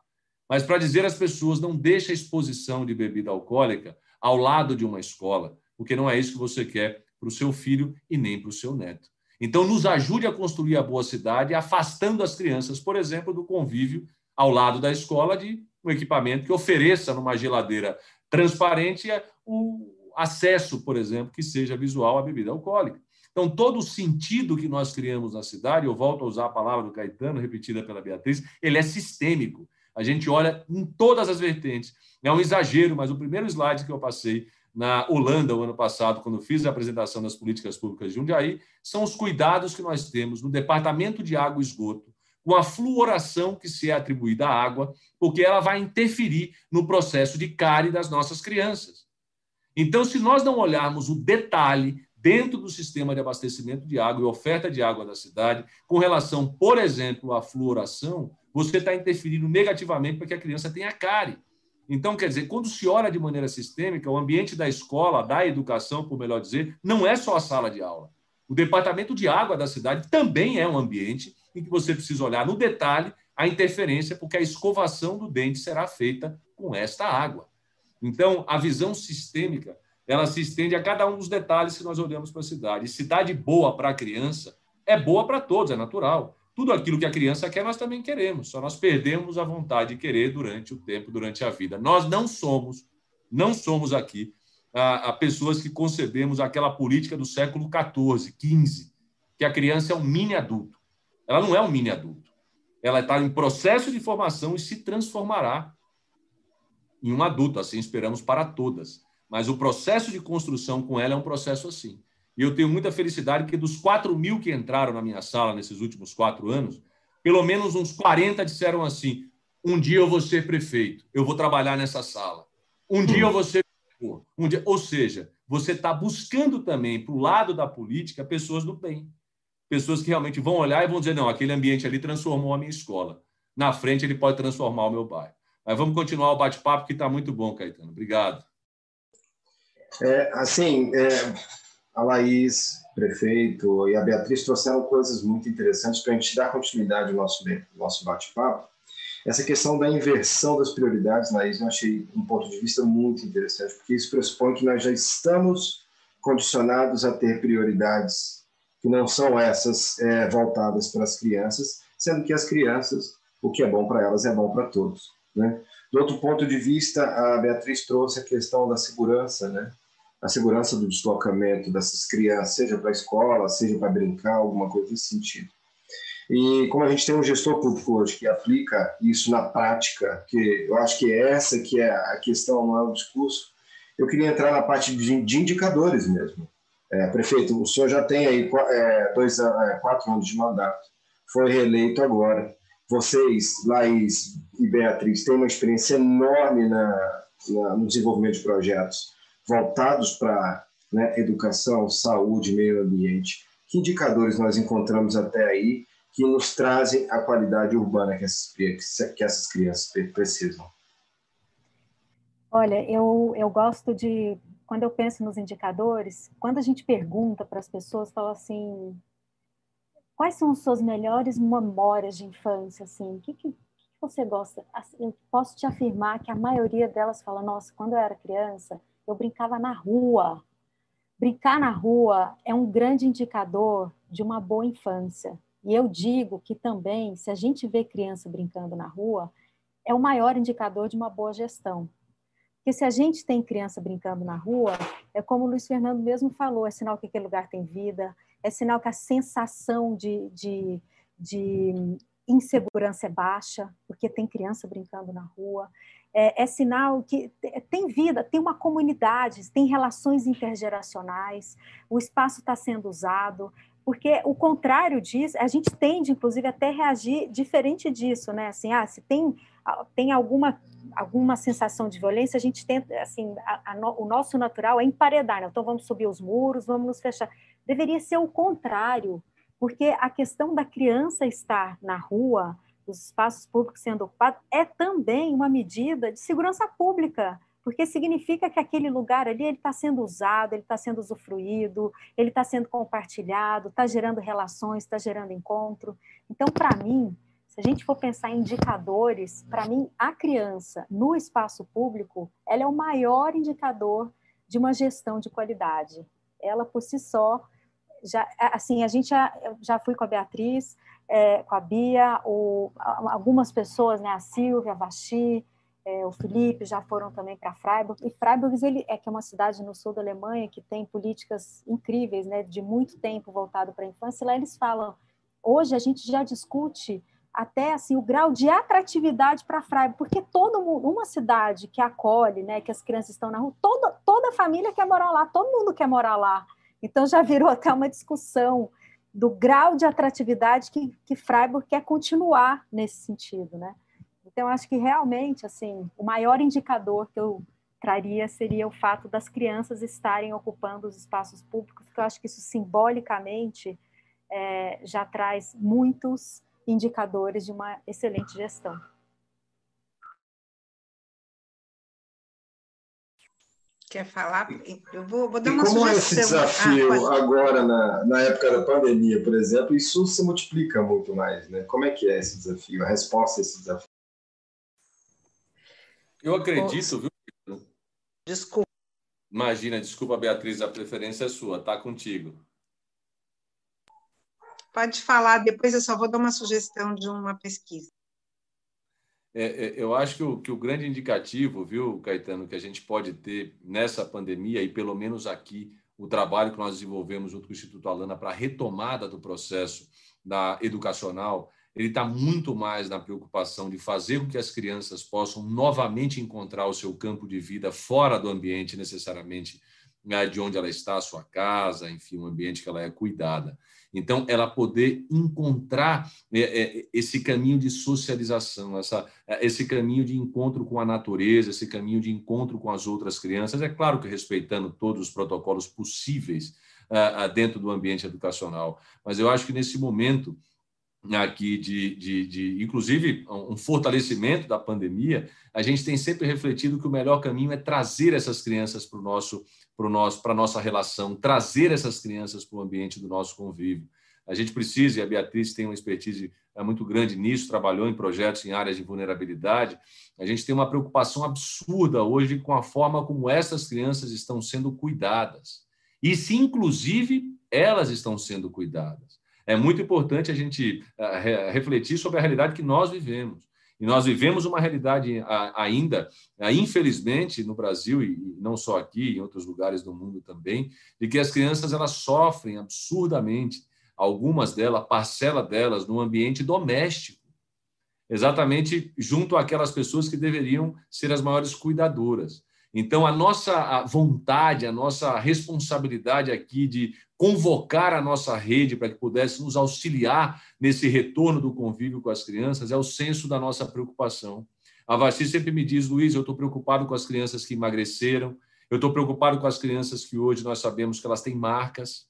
mas para dizer às pessoas não deixe a exposição de bebida alcoólica ao lado de uma escola, porque não é isso que você quer para o seu filho e nem para o seu neto. Então, nos ajude a construir a boa cidade, afastando as crianças, por exemplo, do convívio ao lado da escola de um equipamento que ofereça numa geladeira transparente o acesso, por exemplo, que seja visual à bebida alcoólica. Então, todo o sentido que nós criamos na cidade, eu volto a usar a palavra do Caetano, repetida pela Beatriz, ele é sistêmico. A gente olha em todas as vertentes. É um exagero, mas o primeiro slide que eu passei na Holanda, o ano passado, quando fiz a apresentação das políticas públicas de Jundiaí, são os cuidados que nós temos no Departamento de Água e Esgoto, com a fluoração que se é atribuída à água, porque ela vai interferir no processo de cárie das nossas crianças. Então, se nós não olharmos o detalhe dentro do sistema de abastecimento de água e oferta de água da cidade, com relação, por exemplo, à fluoração, você está interferindo negativamente para que a criança tenha cárie. Então, quer dizer, quando se olha de maneira sistêmica, o ambiente da escola, da educação, por melhor dizer, não é só a sala de aula. O departamento de água da cidade também é um ambiente em que você precisa olhar no detalhe a interferência, porque a escovação do dente será feita com esta água. Então, a visão sistêmica, ela se estende a cada um dos detalhes que nós olhamos para a cidade. E cidade boa para a criança é boa para todos, é natural tudo aquilo que a criança quer, nós também queremos, só nós perdemos a vontade de querer durante o tempo, durante a vida. Nós não somos, não somos aqui a, a pessoas que concebemos aquela política do século XIV, XV, que a criança é um mini adulto. Ela não é um mini adulto. ela está em processo de formação e se transformará em um adulto, assim esperamos para todas. Mas o processo de construção com ela é um processo assim. E eu tenho muita felicidade que dos 4 mil que entraram na minha sala nesses últimos quatro anos, pelo menos uns 40 disseram assim: um dia eu vou ser prefeito, eu vou trabalhar nessa sala. Um dia eu vou ser. Um dia... Ou seja, você está buscando também para o lado da política pessoas do bem. Pessoas que realmente vão olhar e vão dizer: não, aquele ambiente ali transformou a minha escola. Na frente ele pode transformar o meu bairro. Mas vamos continuar o bate-papo que está muito bom, Caetano. Obrigado. É, assim, é, a Laís, prefeito, e a Beatriz trouxeram coisas muito interessantes para a gente dar continuidade ao nosso, nosso bate-papo. Essa questão da inversão das prioridades, Laís, eu achei um ponto de vista muito interessante, porque isso pressupõe que nós já estamos condicionados a ter prioridades que não são essas é, voltadas para as crianças, sendo que as crianças, o que é bom para elas é bom para todos. Né? Do outro ponto de vista, a Beatriz trouxe a questão da segurança, né? A segurança do deslocamento dessas crianças, seja para a escola, seja para brincar, alguma coisa nesse sentido. E como a gente tem um gestor público hoje que aplica isso na prática, que eu acho que é essa que é a questão, não é o discurso, eu queria entrar na parte de, indicadores mesmo. É, prefeito, o senhor já tem aí é, dois, é, quatro anos de mandato, foi reeleito agora. Vocês, Laís e Beatriz, têm uma experiência enorme na, na no desenvolvimento de projetos voltados para né, educação, saúde, meio ambiente. Que indicadores nós encontramos até aí que nos trazem a qualidade urbana que essas, que essas crianças precisam? Olha, eu, eu gosto de, quando eu penso nos indicadores, quando a gente pergunta para as pessoas, fala assim, quais são as suas melhores memórias de infância, assim, o que, que, que você gosta? Assim, eu posso te afirmar que a maioria delas fala, nossa, quando eu era criança, eu brincava na rua. Brincar na rua é um grande indicador de uma boa infância. E eu digo que também, se a gente vê criança brincando na rua, é o maior indicador de uma boa gestão. Porque se a gente tem criança brincando na rua, é como o Luiz Fernando mesmo falou, é sinal que aquele lugar tem vida, é sinal que a sensação de, de, de insegurança é baixa, porque tem criança brincando na rua, é, é, sinal que tem vida, tem uma comunidade, tem relações intergeracionais, o espaço está sendo usado, porque o contrário disso, a gente tende, inclusive, até reagir diferente disso, né? Assim, ah, se tem, tem alguma, alguma sensação de violência, a gente tenta, assim, a, a, o nosso natural é emparedar, né? Então vamos subir os muros, vamos nos fechar. Deveria ser o contrário, porque a questão da criança estar na rua, os espaços públicos sendo ocupados, é também uma medida de segurança pública, porque significa que aquele lugar ali ele está sendo usado, ele está sendo usufruído, ele está sendo compartilhado, está gerando relações, está gerando encontro. Então, para mim, se a gente for pensar em indicadores, para mim, a criança no espaço público, ela é o maior indicador de uma gestão de qualidade. Ela por si só, já, assim, a gente já, já fui com a Beatriz, é, com a Bia, o, algumas pessoas, né, a Silvia, a Vaxi, é, o Felipe já foram também para Freiburg. E Freiburg ele, é que é uma cidade no sul da Alemanha que tem políticas incríveis, né, de muito tempo voltado para a infância. Lá eles falam, hoje a gente já discute até assim o grau de atratividade para Freiburg, porque todo mundo, uma cidade que acolhe, né, que as crianças estão na rua, toda toda a família quer morar lá, todo mundo quer morar lá. Então já virou até uma discussão do grau de atratividade que, que Freiburg quer continuar nesse sentido, né? Então, acho que realmente, assim, o maior indicador que eu traria seria o fato das crianças estarem ocupando os espaços públicos, porque eu acho que isso simbolicamente é, já traz muitos indicadores de uma excelente gestão. Quer falar? Eu vou, vou dar e uma como sugestão. é esse desafio ah, agora, na, na época da pandemia, por exemplo, isso se multiplica muito mais, né? Como é que é esse desafio, a resposta a esse desafio? Eu acredito, viu? Desculpa. Imagina, desculpa, Beatriz, a preferência é sua, tá contigo. Pode falar, depois eu só vou dar uma sugestão de uma pesquisa. É, é, eu acho que o, que o grande indicativo, viu, Caetano, que a gente pode ter nessa pandemia, e pelo menos aqui, o trabalho que nós desenvolvemos junto com o Instituto Alana para a retomada do processo da educacional, ele está muito mais na preocupação de fazer com que as crianças possam novamente encontrar o seu campo de vida fora do ambiente necessariamente né, de onde ela está, sua casa, enfim, um ambiente que ela é cuidada. Então, ela poder encontrar é, é, esse caminho de socialização, essa, esse caminho de encontro com a natureza, esse caminho de encontro com as outras crianças, é claro que respeitando todos os protocolos possíveis dentro do ambiente educacional. Mas eu acho que nesse momento aqui de, de, de, inclusive, um fortalecimento da pandemia, a gente tem sempre refletido que o melhor caminho é trazer essas crianças para o nosso para nosso, nossa relação, trazer essas crianças para o ambiente do nosso convívio. A gente precisa, e a Beatriz tem uma expertise é, muito grande nisso, trabalhou em projetos em áreas de vulnerabilidade. A gente tem uma preocupação absurda hoje com a forma como essas crianças estão sendo cuidadas. E se, inclusive, elas estão sendo cuidadas. É muito importante a gente é, refletir sobre a realidade que nós vivemos. E nós vivemos uma realidade ainda, infelizmente, no Brasil, e não só aqui, em outros lugares do mundo também, de que as crianças elas sofrem absurdamente, algumas delas, parcela delas, no ambiente doméstico, exatamente junto àquelas pessoas que deveriam ser as maiores cuidadoras. Então, a nossa vontade, a nossa responsabilidade aqui de convocar a nossa rede para que pudesse nos auxiliar nesse retorno do convívio com as crianças é o senso da nossa preocupação. A Vassi sempre me diz, Luiz, eu estou preocupado com as crianças que emagreceram, eu estou preocupado com as crianças que hoje nós sabemos que elas têm marcas.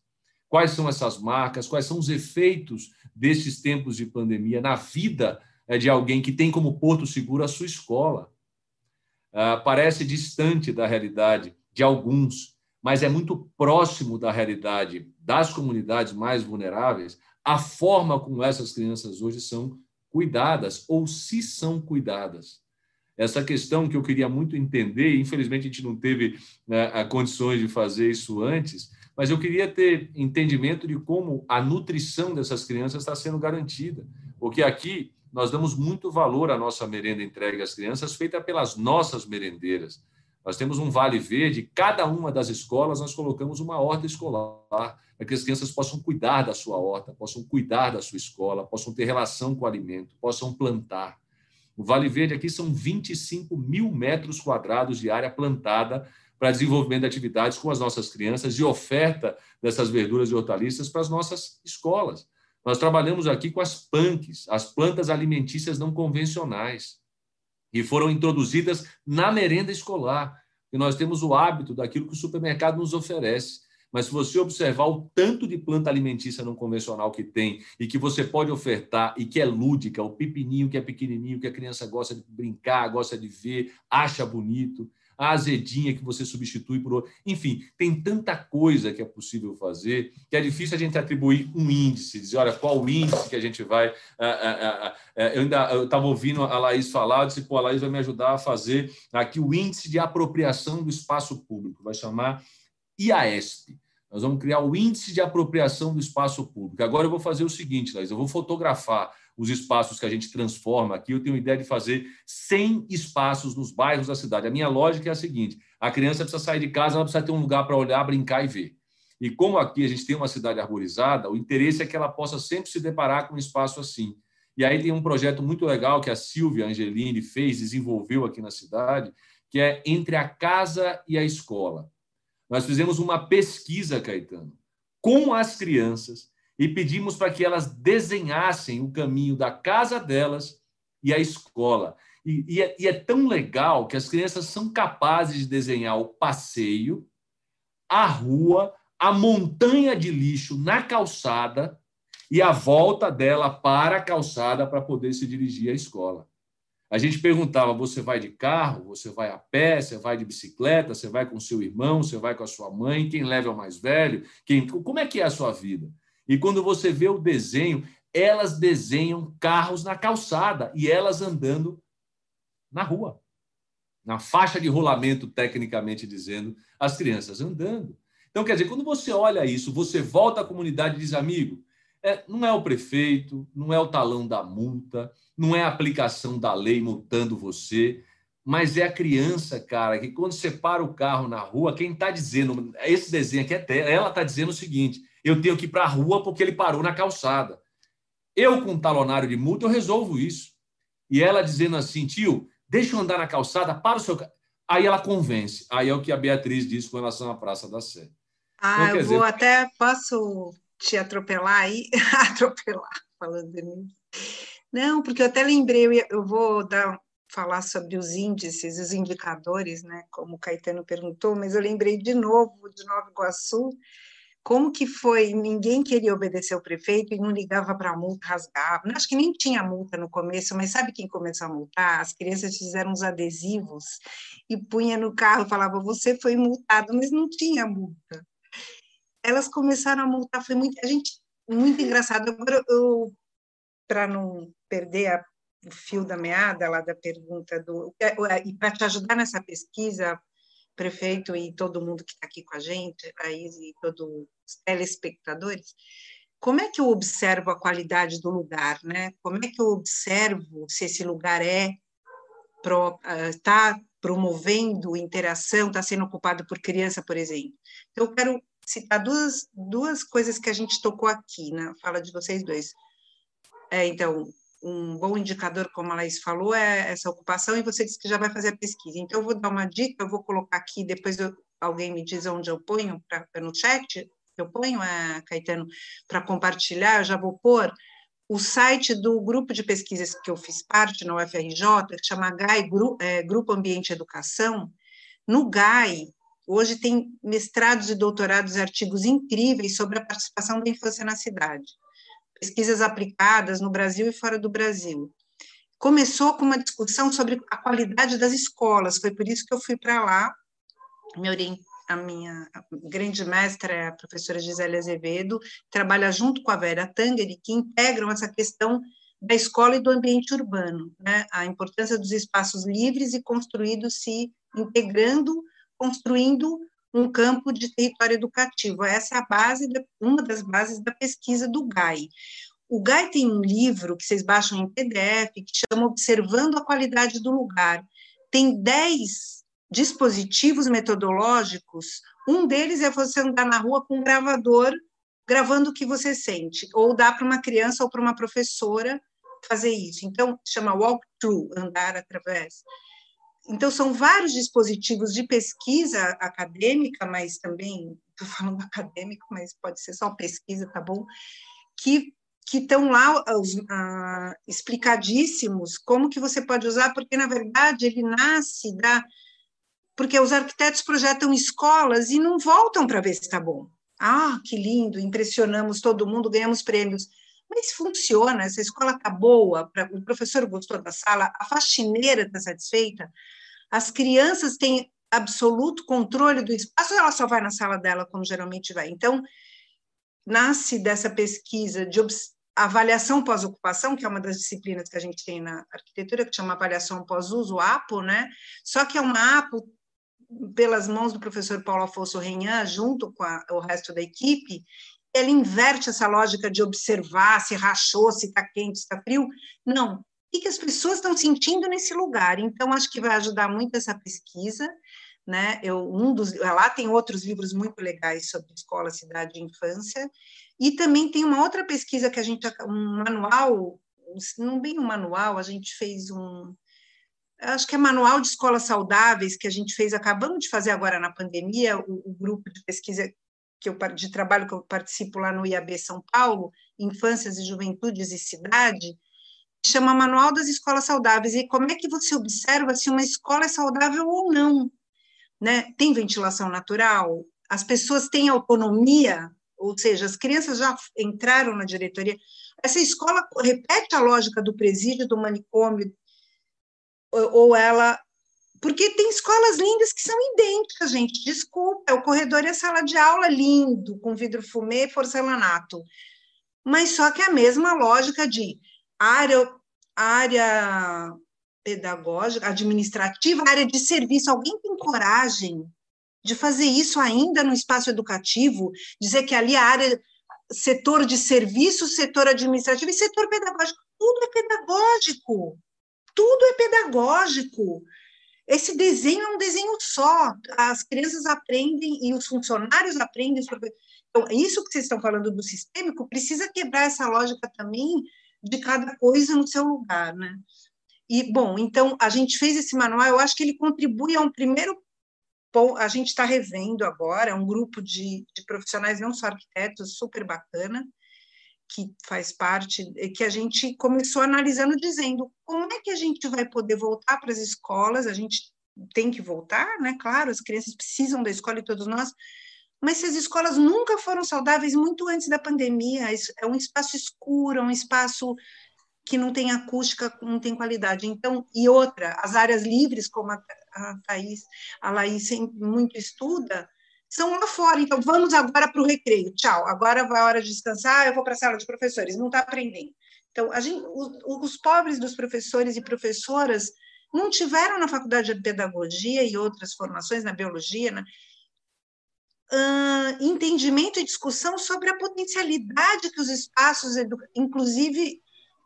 Quais são essas marcas? Quais são os efeitos desses tempos de pandemia na vida é, de alguém que tem como porto seguro a sua escola? Ah, parece distante da realidade de alguns, mas é muito próximo da realidade das comunidades mais vulneráveis a forma como essas crianças hoje são cuidadas ou se são cuidadas. Essa questão que eu queria muito entender, infelizmente a gente não teve né, condições de fazer isso antes, mas eu queria ter entendimento de como a nutrição dessas crianças está sendo garantida. Porque aqui nós damos muito valor à nossa merenda entregue às crianças, feita pelas nossas merendeiras. Nós temos um vale verde, cada uma das escolas nós colocamos uma horta escolar, para que as crianças possam cuidar da sua horta, possam cuidar da sua escola, possam ter relação com o alimento, possam plantar. O Vale Verde aqui são 25 mil metros quadrados de área plantada para desenvolvimento de atividades com as nossas crianças e oferta dessas verduras e hortaliças para as nossas escolas. Nós trabalhamos aqui com as PANCs, as plantas alimentícias não convencionais e foram introduzidas na merenda escolar. E nós temos o hábito daquilo que o supermercado nos oferece. Mas se você observar o tanto de planta alimentícia não convencional que tem e que você pode ofertar e que é lúdica, o pepininho que é pequenininho, que a criança gosta de brincar, gosta de ver, acha bonito, a azedinha que você substitui por outra. Enfim, tem tanta coisa que é possível fazer que é difícil a gente atribuir um índice, dizer, olha, qual índice que a gente vai. Ah, ah, ah, eu ainda estava ouvindo a Laís falar, eu disse, pô, a Laís vai me ajudar a fazer aqui o índice de apropriação do espaço público, vai chamar IASP. Nós vamos criar o índice de apropriação do espaço público. Agora eu vou fazer o seguinte, Laís, eu vou fotografar os espaços que a gente transforma aqui. Eu tenho ideia de fazer 100 espaços nos bairros da cidade. A minha lógica é a seguinte: a criança precisa sair de casa, ela precisa ter um lugar para olhar, brincar e ver. E como aqui a gente tem uma cidade arborizada, o interesse é que ela possa sempre se deparar com um espaço assim. E aí tem um projeto muito legal que a Silvia Angelini fez, desenvolveu aqui na cidade, que é entre a casa e a escola. Nós fizemos uma pesquisa, Caetano, com as crianças e pedimos para que elas desenhassem o caminho da casa delas e a escola. E, e, é, e, é, tão legal que as crianças são capazes de desenhar o passeio, a rua, a montanha de lixo na calçada e a volta dela para a calçada para poder se dirigir à escola. A gente perguntava: você vai de carro, você vai a pé, você vai de bicicleta, você vai com seu irmão, você vai com a sua mãe, quem leva é o mais velho? Quem, como é que é a sua vida? E quando você vê o desenho, elas desenham carros na calçada e elas andando na rua. Na faixa de rolamento, tecnicamente dizendo, as crianças andando. Então, quer dizer, quando você olha isso, você volta à comunidade e diz, amigo, é, não é o prefeito, não é o talão da multa, não é a aplicação da lei multando você, mas é a criança, cara, que quando você para o carro na rua, quem está dizendo, esse desenho aqui é ela está dizendo o seguinte: eu tenho que ir para a rua porque ele parou na calçada. Eu, com um talonário de multa, eu resolvo isso. E ela dizendo assim, tio, deixa eu andar na calçada, para o seu. Aí ela convence. Aí é o que a Beatriz disse com relação à Praça da Sé. Ah, então, eu vou até. Posso te atropelar aí? [laughs] atropelar, falando nisso. Não, porque eu até lembrei, eu vou dar, falar sobre os índices, os indicadores, né? Como o Caetano perguntou, mas eu lembrei de novo de Nova Iguaçu como que foi? Ninguém queria obedecer ao prefeito e não ligava para a multa, rasgava. Acho que nem tinha multa no começo, mas sabe quem começou a multar? As crianças fizeram uns adesivos e punha no carro, falava, você foi multado, mas não tinha multa. Elas começaram a multar, foi muito, a gente, muito engraçado. Agora, eu, para não perder a, o fio da meada lá da pergunta do... É, e para te ajudar nessa pesquisa, prefeito e todo mundo que está aqui com a gente, aí, e todos os telespectadores, como é que eu observo a qualidade do lugar, né? Como é que eu observo se esse lugar é está ah, promovendo interação, está sendo ocupado por criança, por exemplo. Então, eu quero citar duas, duas coisas que a gente tocou aqui na fala de vocês dois. É, então, um bom indicador, como a Laís falou, é essa ocupação, e você disse que já vai fazer a pesquisa. Então, eu vou dar uma dica, eu vou colocar aqui, depois eu, alguém me diz onde eu ponho, pra, no chat, eu ponho, é, Caetano, para compartilhar, eu já vou pôr o site do grupo de pesquisas que eu fiz parte na UFRJ, que chama GAI, é, Grupo Ambiente e Educação. No GAI, hoje tem mestrados e doutorados artigos incríveis sobre a participação da infância na cidade pesquisas aplicadas no Brasil e fora do Brasil. Começou com uma discussão sobre a qualidade das escolas, foi por isso que eu fui para lá. a minha grande mestra é a professora Gisele Azevedo, trabalha junto com a Vera Tangeri, que integram essa questão da escola e do ambiente urbano, né? a importância dos espaços livres e construídos se integrando, construindo um campo de território educativo. Essa é a base, uma das bases da pesquisa do GAI. O GAI tem um livro que vocês baixam em PDF, que chama Observando a Qualidade do Lugar. Tem 10 dispositivos metodológicos, um deles é você andar na rua com um gravador, gravando o que você sente, ou dá para uma criança ou para uma professora fazer isso. Então, chama walk-through, andar através. Então, são vários dispositivos de pesquisa acadêmica, mas também, estou falando [laughs] acadêmico, mas pode ser só pesquisa, tá bom? Que que estão lá uh, explicadíssimos como que você pode usar, porque, na verdade, ele nasce da... Porque os arquitetos projetam escolas e não voltam para ver se está bom. Ah, que lindo, impressionamos todo mundo, ganhamos prêmios. Mas funciona, essa escola está boa, o professor gostou da sala, a faxineira está satisfeita, as crianças têm absoluto controle do espaço, ela só vai na sala dela, como geralmente vai. Então, nasce dessa pesquisa de avaliação pós-ocupação, que é uma das disciplinas que a gente tem na arquitetura, que chama avaliação pós-uso, APO, né? Só que é uma APO pelas mãos do professor Paulo Afonso Renhan, junto com a, o resto da equipe, ele inverte essa lógica de observar se rachou, se está quente, se está frio. Não, o que as pessoas estão sentindo nesse lugar. Então, acho que vai ajudar muito essa pesquisa. Né? Eu, um dos, lá tem outros livros muito legais sobre escola, cidade e infância, e também tem uma outra pesquisa que a gente, um manual, não bem um manual, a gente fez um, acho que é manual de escolas saudáveis que a gente fez, acabamos de fazer agora na pandemia, o, o grupo de pesquisa que eu, de trabalho que eu participo lá no IAB São Paulo, Infâncias e Juventudes e Cidade, chama Manual das Escolas Saudáveis, e como é que você observa se uma escola é saudável ou não? Né? Tem ventilação natural? As pessoas têm autonomia? Ou seja, as crianças já entraram na diretoria. Essa escola repete a lógica do presídio, do manicômio, ou ela porque tem escolas lindas que são idênticas, gente. Desculpa, o corredor e a sala de aula lindo, com vidro fumê e porcelanato. Mas só que é a mesma lógica de área, área pedagógica, administrativa, área de serviço. Alguém tem coragem de fazer isso ainda no espaço educativo? Dizer que ali a área, setor de serviço, setor administrativo e setor pedagógico. Tudo é pedagógico. Tudo é pedagógico. Esse desenho é um desenho só. As crianças aprendem e os funcionários aprendem. Então, isso que vocês estão falando do sistêmico precisa quebrar essa lógica também de cada coisa no seu lugar, né? E, bom, então, a gente fez esse manual, eu acho que ele contribui a um primeiro ponto, a gente está revendo agora, é um grupo de, de profissionais, não só arquitetos, super bacana, que faz parte, que a gente começou analisando, dizendo como é que a gente vai poder voltar para as escolas, a gente tem que voltar, né? Claro, as crianças precisam da escola e todos nós, mas se as escolas nunca foram saudáveis muito antes da pandemia, é um espaço escuro, é um espaço que não tem acústica, não tem qualidade. Então, e outra, as áreas livres, como a, a Thaís, a Laís muito estuda, são lá fora. Então, vamos agora para o recreio. Tchau. Agora vai a hora de descansar, eu vou para a sala de professores. Não está aprendendo. Então, gente, os, os pobres dos professores e professoras não tiveram na faculdade de pedagogia e outras formações na biologia, né, uh, entendimento e discussão sobre a potencialidade que os espaços, inclusive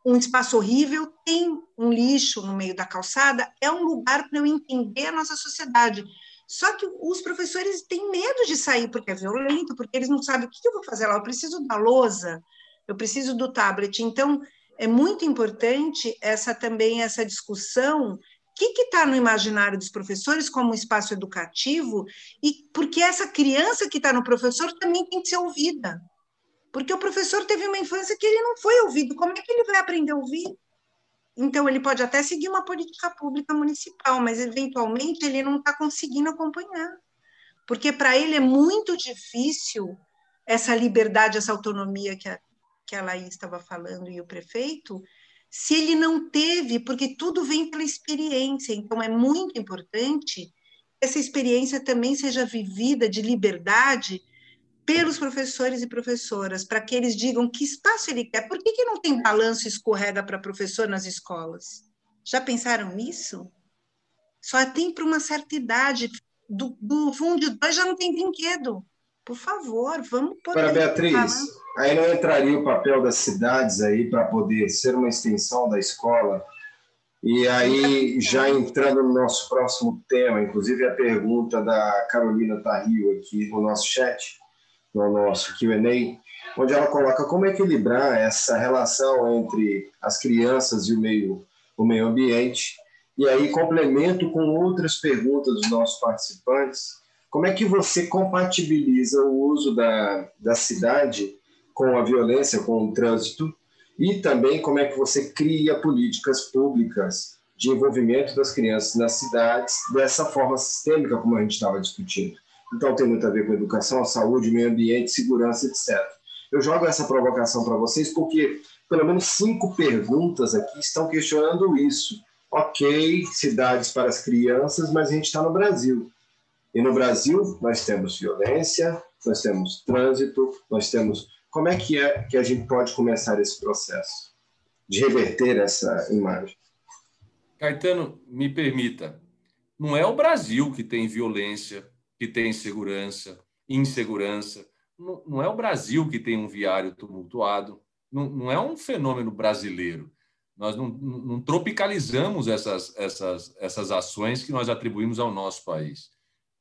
um espaço horrível, tem um lixo no meio da calçada, é um lugar para eu entender a nossa sociedade. Só que os professores têm medo de sair porque é violento, porque eles não sabem o que eu vou fazer lá. Eu preciso da lousa, eu preciso do tablet. Então, é muito importante essa também essa discussão que está no imaginário dos professores como espaço educativo e porque essa criança que está no professor também tem que ser ouvida. Porque o professor teve uma infância que ele não foi ouvido, como é que ele vai aprender a ouvir? Então, ele pode até seguir uma política pública municipal, mas eventualmente ele não está conseguindo acompanhar. Porque para ele é muito difícil essa liberdade, essa autonomia que a, que a Laís estava falando e o prefeito, se ele não teve, porque tudo vem pela experiência, então é muito importante que essa experiência também seja vivida de liberdade pelos professores e professoras, para que eles digam que espaço ele quer. Por que, que não tem balanço escorrega para professor nas escolas? Já pensaram nisso? Só tem para uma certa idade. Do, fundo de dois já não tem brinquedo. Por favor, vamos poder. Para Beatriz, aí não entraria o papel das cidades aí para poder ser uma extensão da escola. E aí, já entrando no nosso próximo tema, inclusive a pergunta da Carolina Tarrio aqui no nosso chat, no nosso Q&A, onde ela coloca como equilibrar essa relação entre as crianças e o meio, o meio ambiente. E aí complemento com outras perguntas dos nossos participantes, como é que você compatibiliza o uso da, da cidade com a violência, com o trânsito? E também como é que você cria políticas públicas de envolvimento das crianças nas cidades dessa forma sistêmica, como a gente estava discutindo. Então, tem muito a ver com educação, saúde, meio ambiente, segurança, etc. Eu jogo essa provocação para vocês porque pelo menos cinco perguntas aqui estão questionando isso. Ok, cidades para as crianças, mas a gente está no Brasil. E no Brasil, nós temos violência, nós temos trânsito, nós temos. Como é que é que a gente pode começar esse processo de reverter essa imagem? Caetano, me permita, não é o Brasil que tem violência, que tem segurança, insegurança. Não, não é o Brasil que tem um viário tumultuado. Não, não é um fenômeno brasileiro. Nós não, não tropicalizamos essas, essas, essas ações que nós atribuímos ao nosso país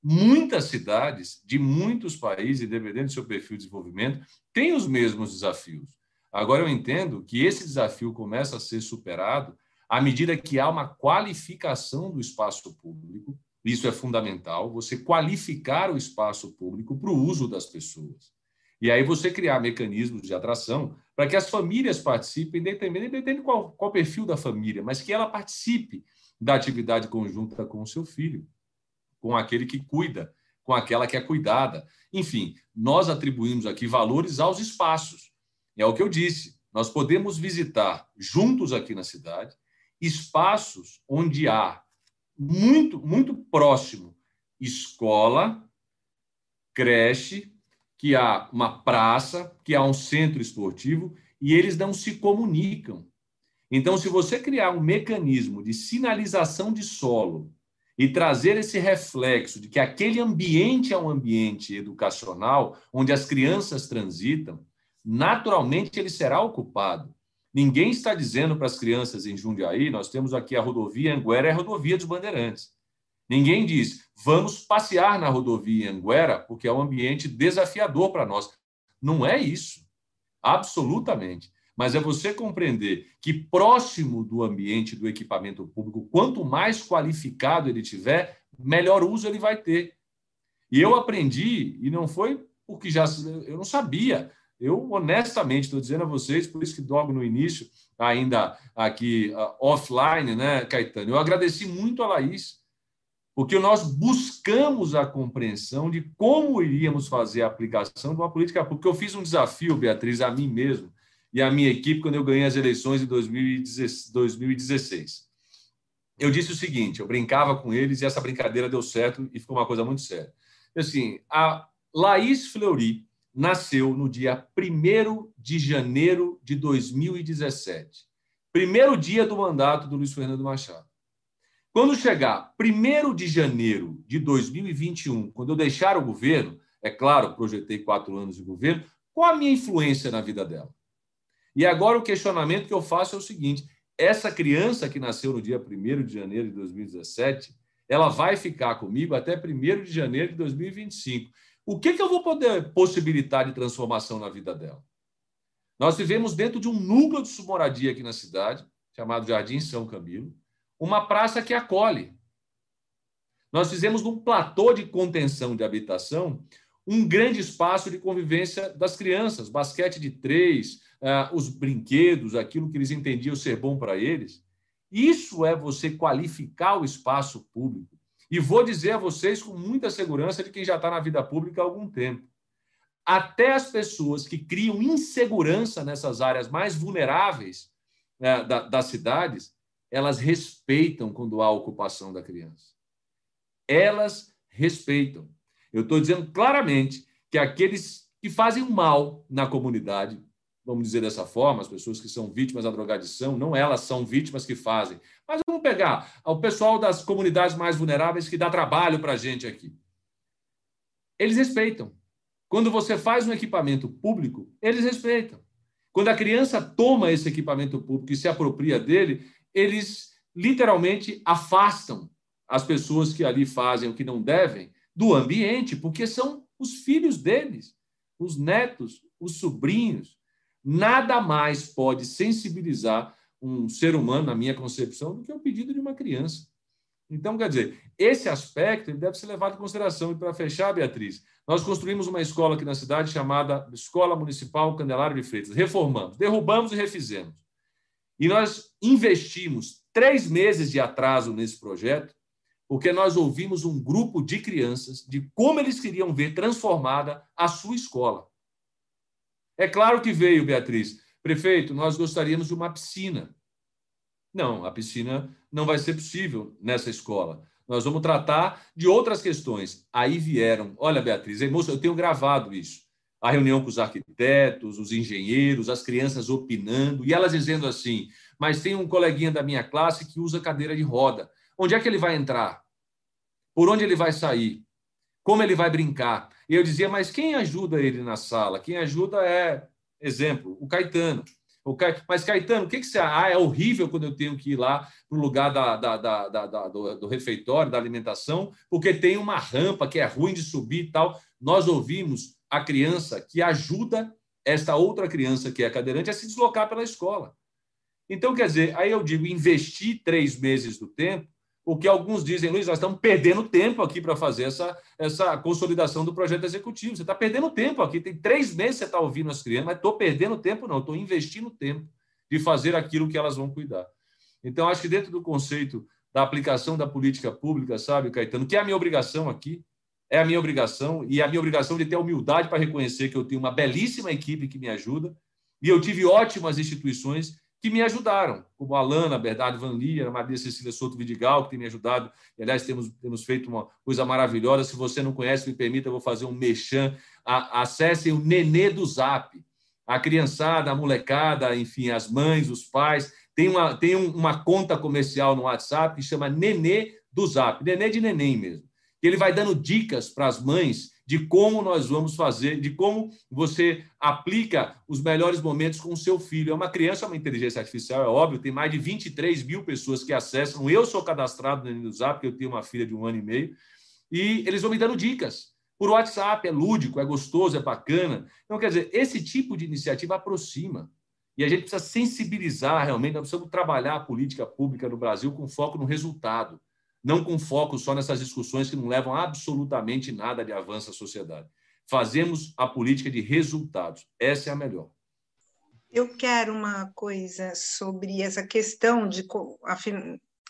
muitas cidades de muitos países, dependendo do seu perfil de desenvolvimento, têm os mesmos desafios. Agora, eu entendo que esse desafio começa a ser superado à medida que há uma qualificação do espaço público. Isso é fundamental, você qualificar o espaço público para o uso das pessoas. E aí você criar mecanismos de atração para que as famílias participem, independente de qual, qual perfil da família, mas que ela participe da atividade conjunta com o seu filho com aquele que cuida, com aquela que é cuidada. Enfim, nós atribuímos aqui valores aos espaços. É o que eu disse. Nós podemos visitar juntos aqui na cidade espaços onde há muito, muito próximo escola, creche, que há uma praça, que há um centro esportivo e eles não se comunicam. Então, se você criar um mecanismo de sinalização de solo e trazer esse reflexo de que aquele ambiente é um ambiente educacional onde as crianças transitam, naturalmente ele será ocupado. Ninguém está dizendo para as crianças em Jundiaí, nós temos aqui a rodovia Anguera e a rodovia dos Bandeirantes. Ninguém diz, vamos passear na rodovia Anguera, porque é um ambiente desafiador para nós. Não é isso. Absolutamente. mas é você compreender que próximo do ambiente do equipamento público, quanto mais qualificado ele tiver, melhor uso ele vai ter. E eu aprendi, e não foi porque já eu não sabia. Eu honestamente estou dizendo a vocês, por isso que logo no início, ainda aqui uh, offline, né, Caetano, eu agradeci muito a Laís, porque nós buscamos a compreensão de como iríamos fazer a aplicação de uma política pública. Eu fiz um desafio, Beatriz, a mim mesmo, e a minha equipe quando eu ganhei as eleições em 2016. Eu disse o seguinte, eu brincava com eles e essa brincadeira deu certo e ficou uma coisa muito séria. Assim, a Laís Fleury nasceu no dia 1 de janeiro de 2017, primeiro dia do mandato do Luiz Fernando Machado. Quando chegar 1 de janeiro de 2021, quando eu deixar o governo, é claro, projetei quatro anos de governo, qual a minha influência na vida dela? E agora o questionamento que eu faço é o seguinte: essa criança que nasceu no dia 1 de janeiro de 2017, ela vai ficar comigo até 1 de janeiro de 2025. O que, que eu vou poder possibilitar de transformação na vida dela? Nós vivemos dentro de um núcleo de submoradia aqui na cidade, chamado Jardim São Camilo, uma praça que acolhe. Nós fizemos num platô de contenção de habitação um grande espaço de convivência das crianças, basquete de três, uh, os brinquedos, aquilo que eles entendiam ser bom para eles. Isso é você qualificar o espaço público. E vou dizer a vocês com muita segurança de quem já está na vida pública há algum tempo. Até as pessoas que criam insegurança nessas áreas mais vulneráveis da, das cidades, elas respeitam quando há ocupação da criança. Elas respeitam. Eu estou dizendo claramente que aqueles que fazem mal na comunidade, vamos dizer dessa forma, as pessoas que são vítimas da drogadição, não elas são vítimas que fazem. Mas vamos pegar o pessoal das comunidades mais vulneráveis que dá trabalho para a gente aqui. Eles respeitam. Quando você faz um equipamento público, eles respeitam. Quando a criança toma esse equipamento público e se apropria dele, eles literalmente afastam as pessoas que ali fazem o que não devem do ambiente, porque são os filhos deles, os netos, os sobrinhos, Nada mais pode sensibilizar um ser humano, na minha concepção, do que o pedido de uma criança. Então, quer dizer, esse aspecto deve ser levado em consideração. E para fechar, Beatriz, nós construímos uma escola aqui na cidade chamada Escola Municipal Candelário de Freitas. Reformamos, derrubamos e refizemos. E nós investimos três meses de atraso nesse projeto, porque nós ouvimos um grupo de crianças de como eles queriam ver transformada a sua escola. É claro que veio, Beatriz. Prefeito, nós gostaríamos de uma piscina. Não, a piscina não vai ser possível nessa escola. Nós vamos tratar de outras questões. Aí vieram. Olha, Beatriz, eu tenho gravado isso. A reunião com os arquitetos, os engenheiros, as crianças opinando, e elas dizendo assim: mas tem um coleguinha da minha classe que usa cadeira de roda. Onde é que ele vai entrar? Por onde ele vai sair? Como ele vai brincar? E eu dizia, mas quem ajuda ele na sala? Quem ajuda é, exemplo, o Caetano. O Ca... Mas, Caetano, o que, que você? Ah, é horrível quando eu tenho que ir lá para o lugar da, da, da, da do, do, refeitório, da alimentação, porque tem uma rampa que é ruim de subir e tal. Nós ouvimos a criança que ajuda esta outra criança que é cadeirante a se deslocar pela escola. Então, quer dizer, aí eu digo, investir três meses do tempo o que alguns dizem, Luiz, nós estamos perdendo tempo aqui para fazer essa, essa consolidação do projeto executivo. Você está perdendo tempo aqui. Tem três meses que você está ouvindo as crianças, mas estou perdendo tempo, não, estou investindo tempo de fazer aquilo que elas vão cuidar. Então, acho que dentro do conceito da aplicação da política pública, sabe, Caetano, que é a minha obrigação aqui, é a minha obrigação, e a minha obrigação de ter a humildade para reconhecer que eu tenho uma belíssima equipe que me ajuda, e eu tive ótimas instituições que me ajudaram, como a Alana, Bernardo Van Lier, a Maria Cecília Souto Vidigal, que tem me ajudado. E, aliás, temos, temos feito uma coisa maravilhosa. Se você não conhece, me permita, eu vou fazer um mechan. Acessem o Nenê do Zap. A criançada, a molecada, enfim, as mães, os pais. Tem uma, tem uma conta comercial no WhatsApp que chama Nenê do Zap. Nenê de neném mesmo. Ele vai dando dicas para as mães de como nós vamos fazer, de como você aplica os melhores momentos com o seu filho. É uma criança, é uma inteligência artificial, é óbvio, tem mais de 23 mil pessoas que acessam. Eu sou cadastrado no Zap, porque eu tenho uma filha de um ano e meio, e eles vão me dando dicas. Por WhatsApp, é lúdico, é gostoso, é bacana. Então, quer dizer, esse tipo de iniciativa aproxima. E a gente precisa sensibilizar realmente, nós precisamos trabalhar a política pública no Brasil com foco no resultado, não com foco só nessas discussões que não levam absolutamente nada de avanço à sociedade. Fazemos a política de resultados. Essa é a melhor. Eu quero uma coisa sobre essa questão de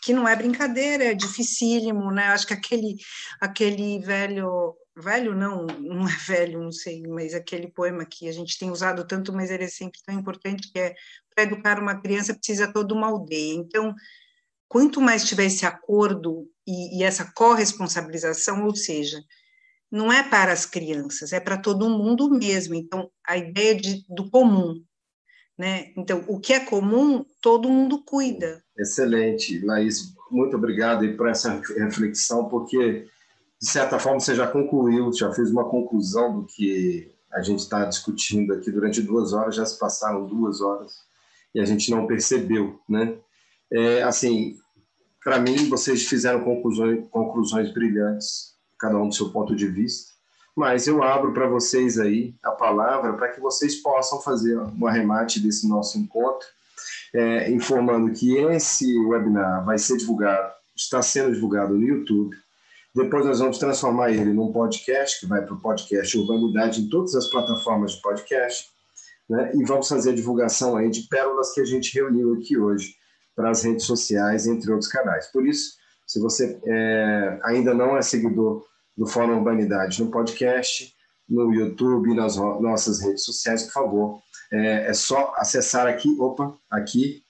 que não é brincadeira, é dificílimo, né? Acho que aquele aquele velho velho não, não é velho, não sei, mas aquele poema que a gente tem usado tanto, mas ele é sempre tão importante, que é para educar uma criança precisa toda uma aldeia. Então, quanto mais tiver esse acordo e, e essa corresponsabilização, ou seja, não é para as crianças, é para todo mundo mesmo. Então, a ideia de, do comum, né? Então, o que é comum, todo mundo cuida. Excelente, Laís, muito obrigado por essa reflexão, porque de certa forma, você já concluiu, já fez uma conclusão do que a gente está discutindo aqui durante duas horas, já se passaram duas horas e a gente não percebeu, né? É, assim, para mim, vocês fizeram conclusões, conclusões brilhantes, cada um do seu ponto de vista, mas eu abro para vocês aí a palavra para que vocês possam fazer um arremate desse nosso encontro, é, informando que esse webinar vai ser divulgado, está sendo divulgado no YouTube, depois nós vamos transformar ele num podcast, que vai para o podcast Urbanidade em todas as plataformas de podcast, né? e vamos fazer a divulgação aí de pérolas que a gente reuniu aqui hoje para as redes sociais, entre outros canais. Por isso, se você é, ainda não é seguidor do Fórum Urbanidade no podcast, no YouTube, nas nossas redes sociais, por favor, é, é só acessar aqui, opa, aqui,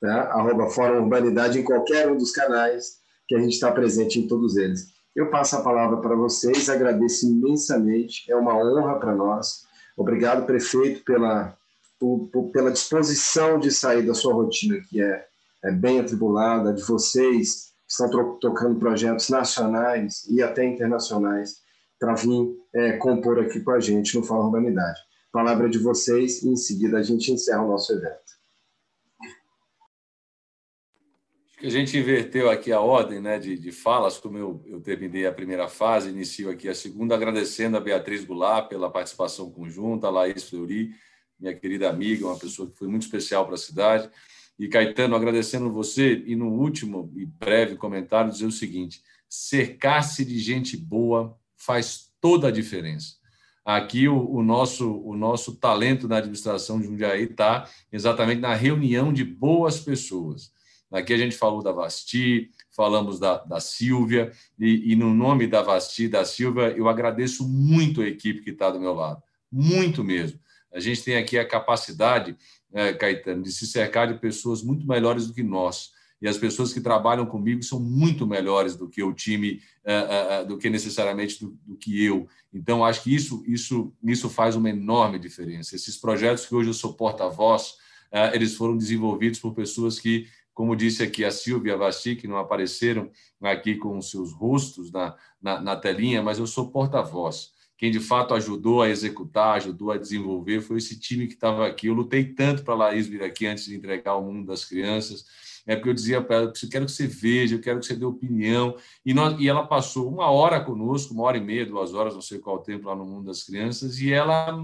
tá? arroba Fórum Urbanidade em qualquer um dos canais, que a gente está presente em todos eles. Eu passo a palavra para vocês, agradeço imensamente, é uma honra para nós. Obrigado, prefeito, pela, por, por, pela disposição de sair da sua rotina, que é, é bem atribulada, de vocês que estão tocando projetos nacionais e até internacionais para vir é, compor aqui com a gente no Fórum Urbanidade. Palavra de vocês e em seguida a gente encerra o nosso evento. a gente inverteu aqui a ordem né, de, de falas, como eu, eu terminei a primeira fase, inicio aqui a segunda, agradecendo a Beatriz Goulart pela participação conjunta, a Laís Fleury, minha querida amiga, uma pessoa que foi muito especial para a cidade, e Caetano, agradecendo você, e no último e breve comentário, dizer o seguinte: cercar-se de gente boa faz toda a diferença. Aqui o, o, nosso, o nosso talento na administração de Jundiaí está exatamente na reunião de boas pessoas Aqui a gente falou da Vasti, falamos da, da Silvia, e, e, no nome da Vasti da Silvia, eu agradeço muito a equipe que está do meu lado, muito mesmo. A gente tem aqui a capacidade, é, Caetano, de se cercar de pessoas muito melhores do que nós. E as pessoas que trabalham comigo são muito melhores do que o time, é, é, é do que necessariamente do, do, que eu. Então, acho que isso, isso, isso faz uma enorme diferença. Esses projetos que hoje eu sou porta-voz, eles foram desenvolvidos por pessoas que como disse aqui a Silvia Vasti, que não apareceram aqui com seus rostos na, na, na telinha, mas eu sou porta-voz. Quem de fato ajudou a executar, ajudou a desenvolver, foi esse time que estava aqui. Eu lutei tanto para a Laís vir aqui antes de entregar o mundo das crianças. É porque eu dizia para ela: eu quero que você veja, eu quero que você dê opinião. E, nós, e ela passou uma hora conosco, uma hora e meia, duas horas, não sei qual tempo lá no mundo das crianças, e ela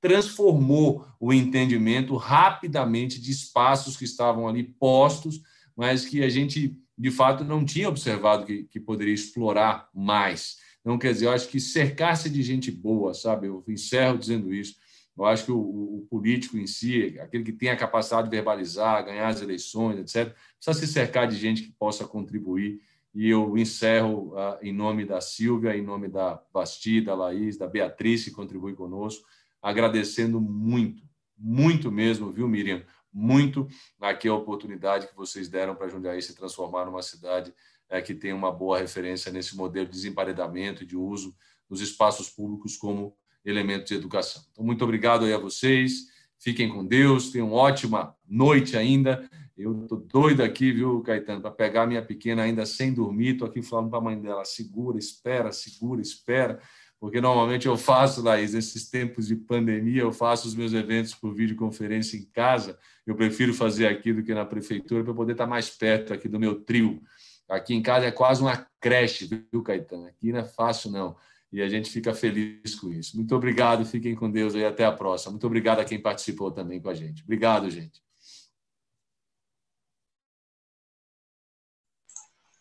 transformou o entendimento rapidamente de espaços que estavam ali postos, mas que a gente, de fato, não tinha observado que, que poderia explorar mais. Não quer dizer, eu acho que cercar-se de gente boa, sabe? Eu encerro dizendo isso. Eu acho que o, o, político em si, aquele que tem a capacidade de verbalizar, ganhar as eleições, etc., precisa se cercar de gente que possa contribuir. E eu encerro uh, em nome da Silvia, em nome da Bastida, da Laís, da Beatriz, que contribui conosco, agradecendo muito, muito mesmo, viu, Miriam? Muito aqui a oportunidade que vocês deram para Jundiaí se transformar numa cidade é, que tem uma boa referência nesse modelo de desemparedamento e de uso dos espaços públicos como elemento de educação. Então, muito obrigado aí a vocês. Fiquem com Deus, tenham uma ótima noite ainda. Eu estou doido aqui, viu, Caetano, para pegar minha pequena ainda sem dormir. Estou aqui falando para a mãe dela: segura, espera, segura, espera porque normalmente eu faço, Laís, nesses tempos de pandemia, eu faço os meus eventos por videoconferência em casa. Eu prefiro fazer aqui do que na prefeitura para poder estar mais perto aqui do meu trio. Aqui em casa é quase uma creche, viu, Caetano? Aqui não é fácil, não. e a gente fica feliz com isso. Muito obrigado, fiquem com Deus e até a próxima. Muito obrigado a quem participou também com a gente. Obrigado, gente.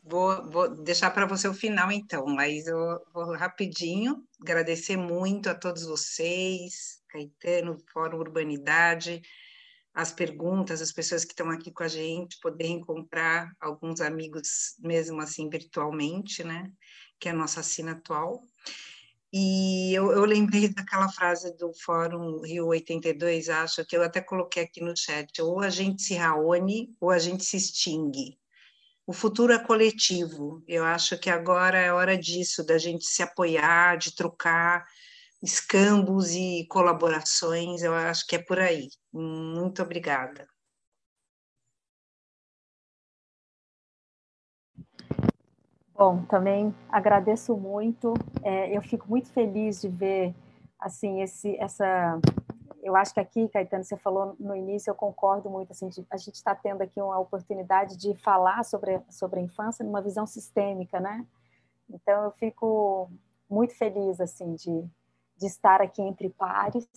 Vou, vou deixar para você o final, então, mas eu vou rapidinho agradecer muito a todos vocês, Caetano, Fórum Urbanidade, as perguntas, as pessoas que estão aqui com a gente, poder encontrar alguns amigos, mesmo assim, virtualmente, né? Que é a nossa assina atual. E eu, eu, lembrei daquela frase do Fórum Rio 82, acho que eu até coloquei aqui no chat: ou a gente se reúne ou a gente se extingue o futuro é coletivo. Eu acho que agora é hora disso, da gente se apoiar, de trocar escambos e colaborações. Eu acho que é por aí. Muito obrigada. Bom, também agradeço muito. É, eu fico muito feliz de ver assim esse, essa eu acho que aqui, Caetano, você falou no início, eu concordo muito, assim, de, a gente está tendo aqui uma oportunidade de falar sobre, sobre a infância numa visão sistêmica, né? Então, eu fico muito feliz, assim, de, de estar aqui entre pares.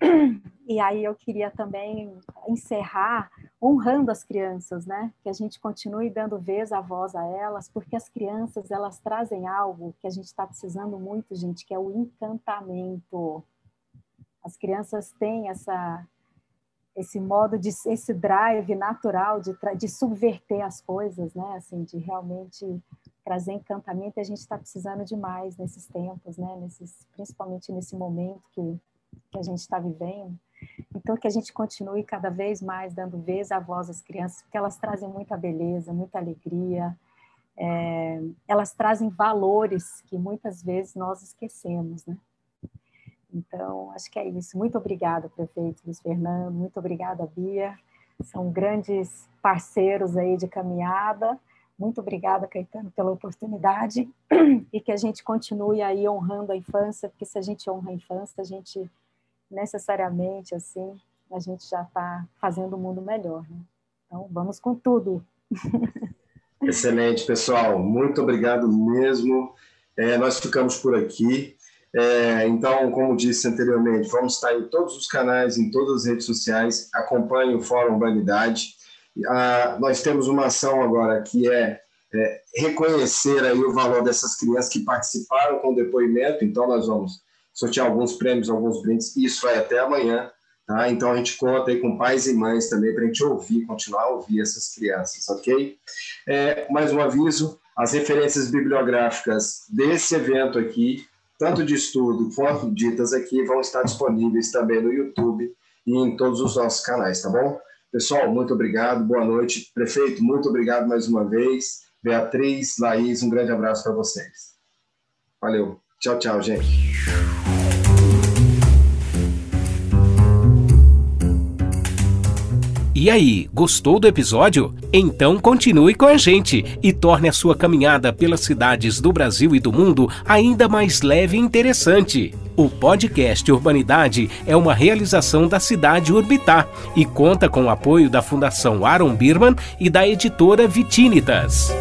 [clears throat] E aí eu queria também encerrar honrando as crianças, né? Que a gente continue dando vez à voz a elas, porque as crianças, elas trazem algo que a gente está precisando muito, gente, que é o encantamento as crianças têm essa esse modo de esse drive natural de, de subverter as coisas, né? Assim, de realmente trazer encantamento. A gente está precisando demais nesses tempos, né? Nesses, principalmente nesse momento que, que a gente está vivendo. Então, que a gente continue cada vez mais dando vez à voz às crianças, porque elas trazem muita beleza, muita alegria, é, elas trazem valores que muitas vezes nós esquecemos, né? Então, acho que é isso. Muito obrigada, prefeito Luiz Fernando, muito obrigada, Bia. São grandes parceiros aí de caminhada. Muito obrigada, Caetano, pela oportunidade e que a gente continue aí honrando a infância, porque se a gente honra a infância, a gente necessariamente, assim, a gente já está fazendo o mundo melhor. Né? Então, vamos com tudo. [laughs] Excelente, pessoal. Muito obrigado mesmo. É, nós ficamos por aqui. É, então, como disse anteriormente, vamos estar em todos os canais, em todas as redes sociais. Acompanhe o Fórum Humanidade. Ah, nós temos uma ação agora que é, é, reconhecer aí o valor dessas crianças que participaram com o depoimento. Então, nós vamos sortear alguns prêmios, alguns brindes. Isso vai até amanhã. Tá? Então, a gente conta aí com pais e mães também para a gente ouvir, continuar a ouvir essas crianças, ok? É, mais um aviso: as referências bibliográficas desse evento aqui tanto de estudo quanto ditas aqui, vão estar disponíveis também no YouTube e em todos os nossos canais, tá bom? Pessoal, muito obrigado, boa noite. Prefeito, muito obrigado mais uma vez. Beatriz, Laís, um grande abraço para vocês. Valeu. Tchau, tchau, gente. E aí, gostou do episódio? Então continue com a gente e torne a sua caminhada pelas cidades do Brasil e do mundo ainda mais leve e interessante. O podcast Urbanidade é uma realização da cidade Urbitar e conta com o apoio da Fundação Aaron Birman e da editora Vitinitas.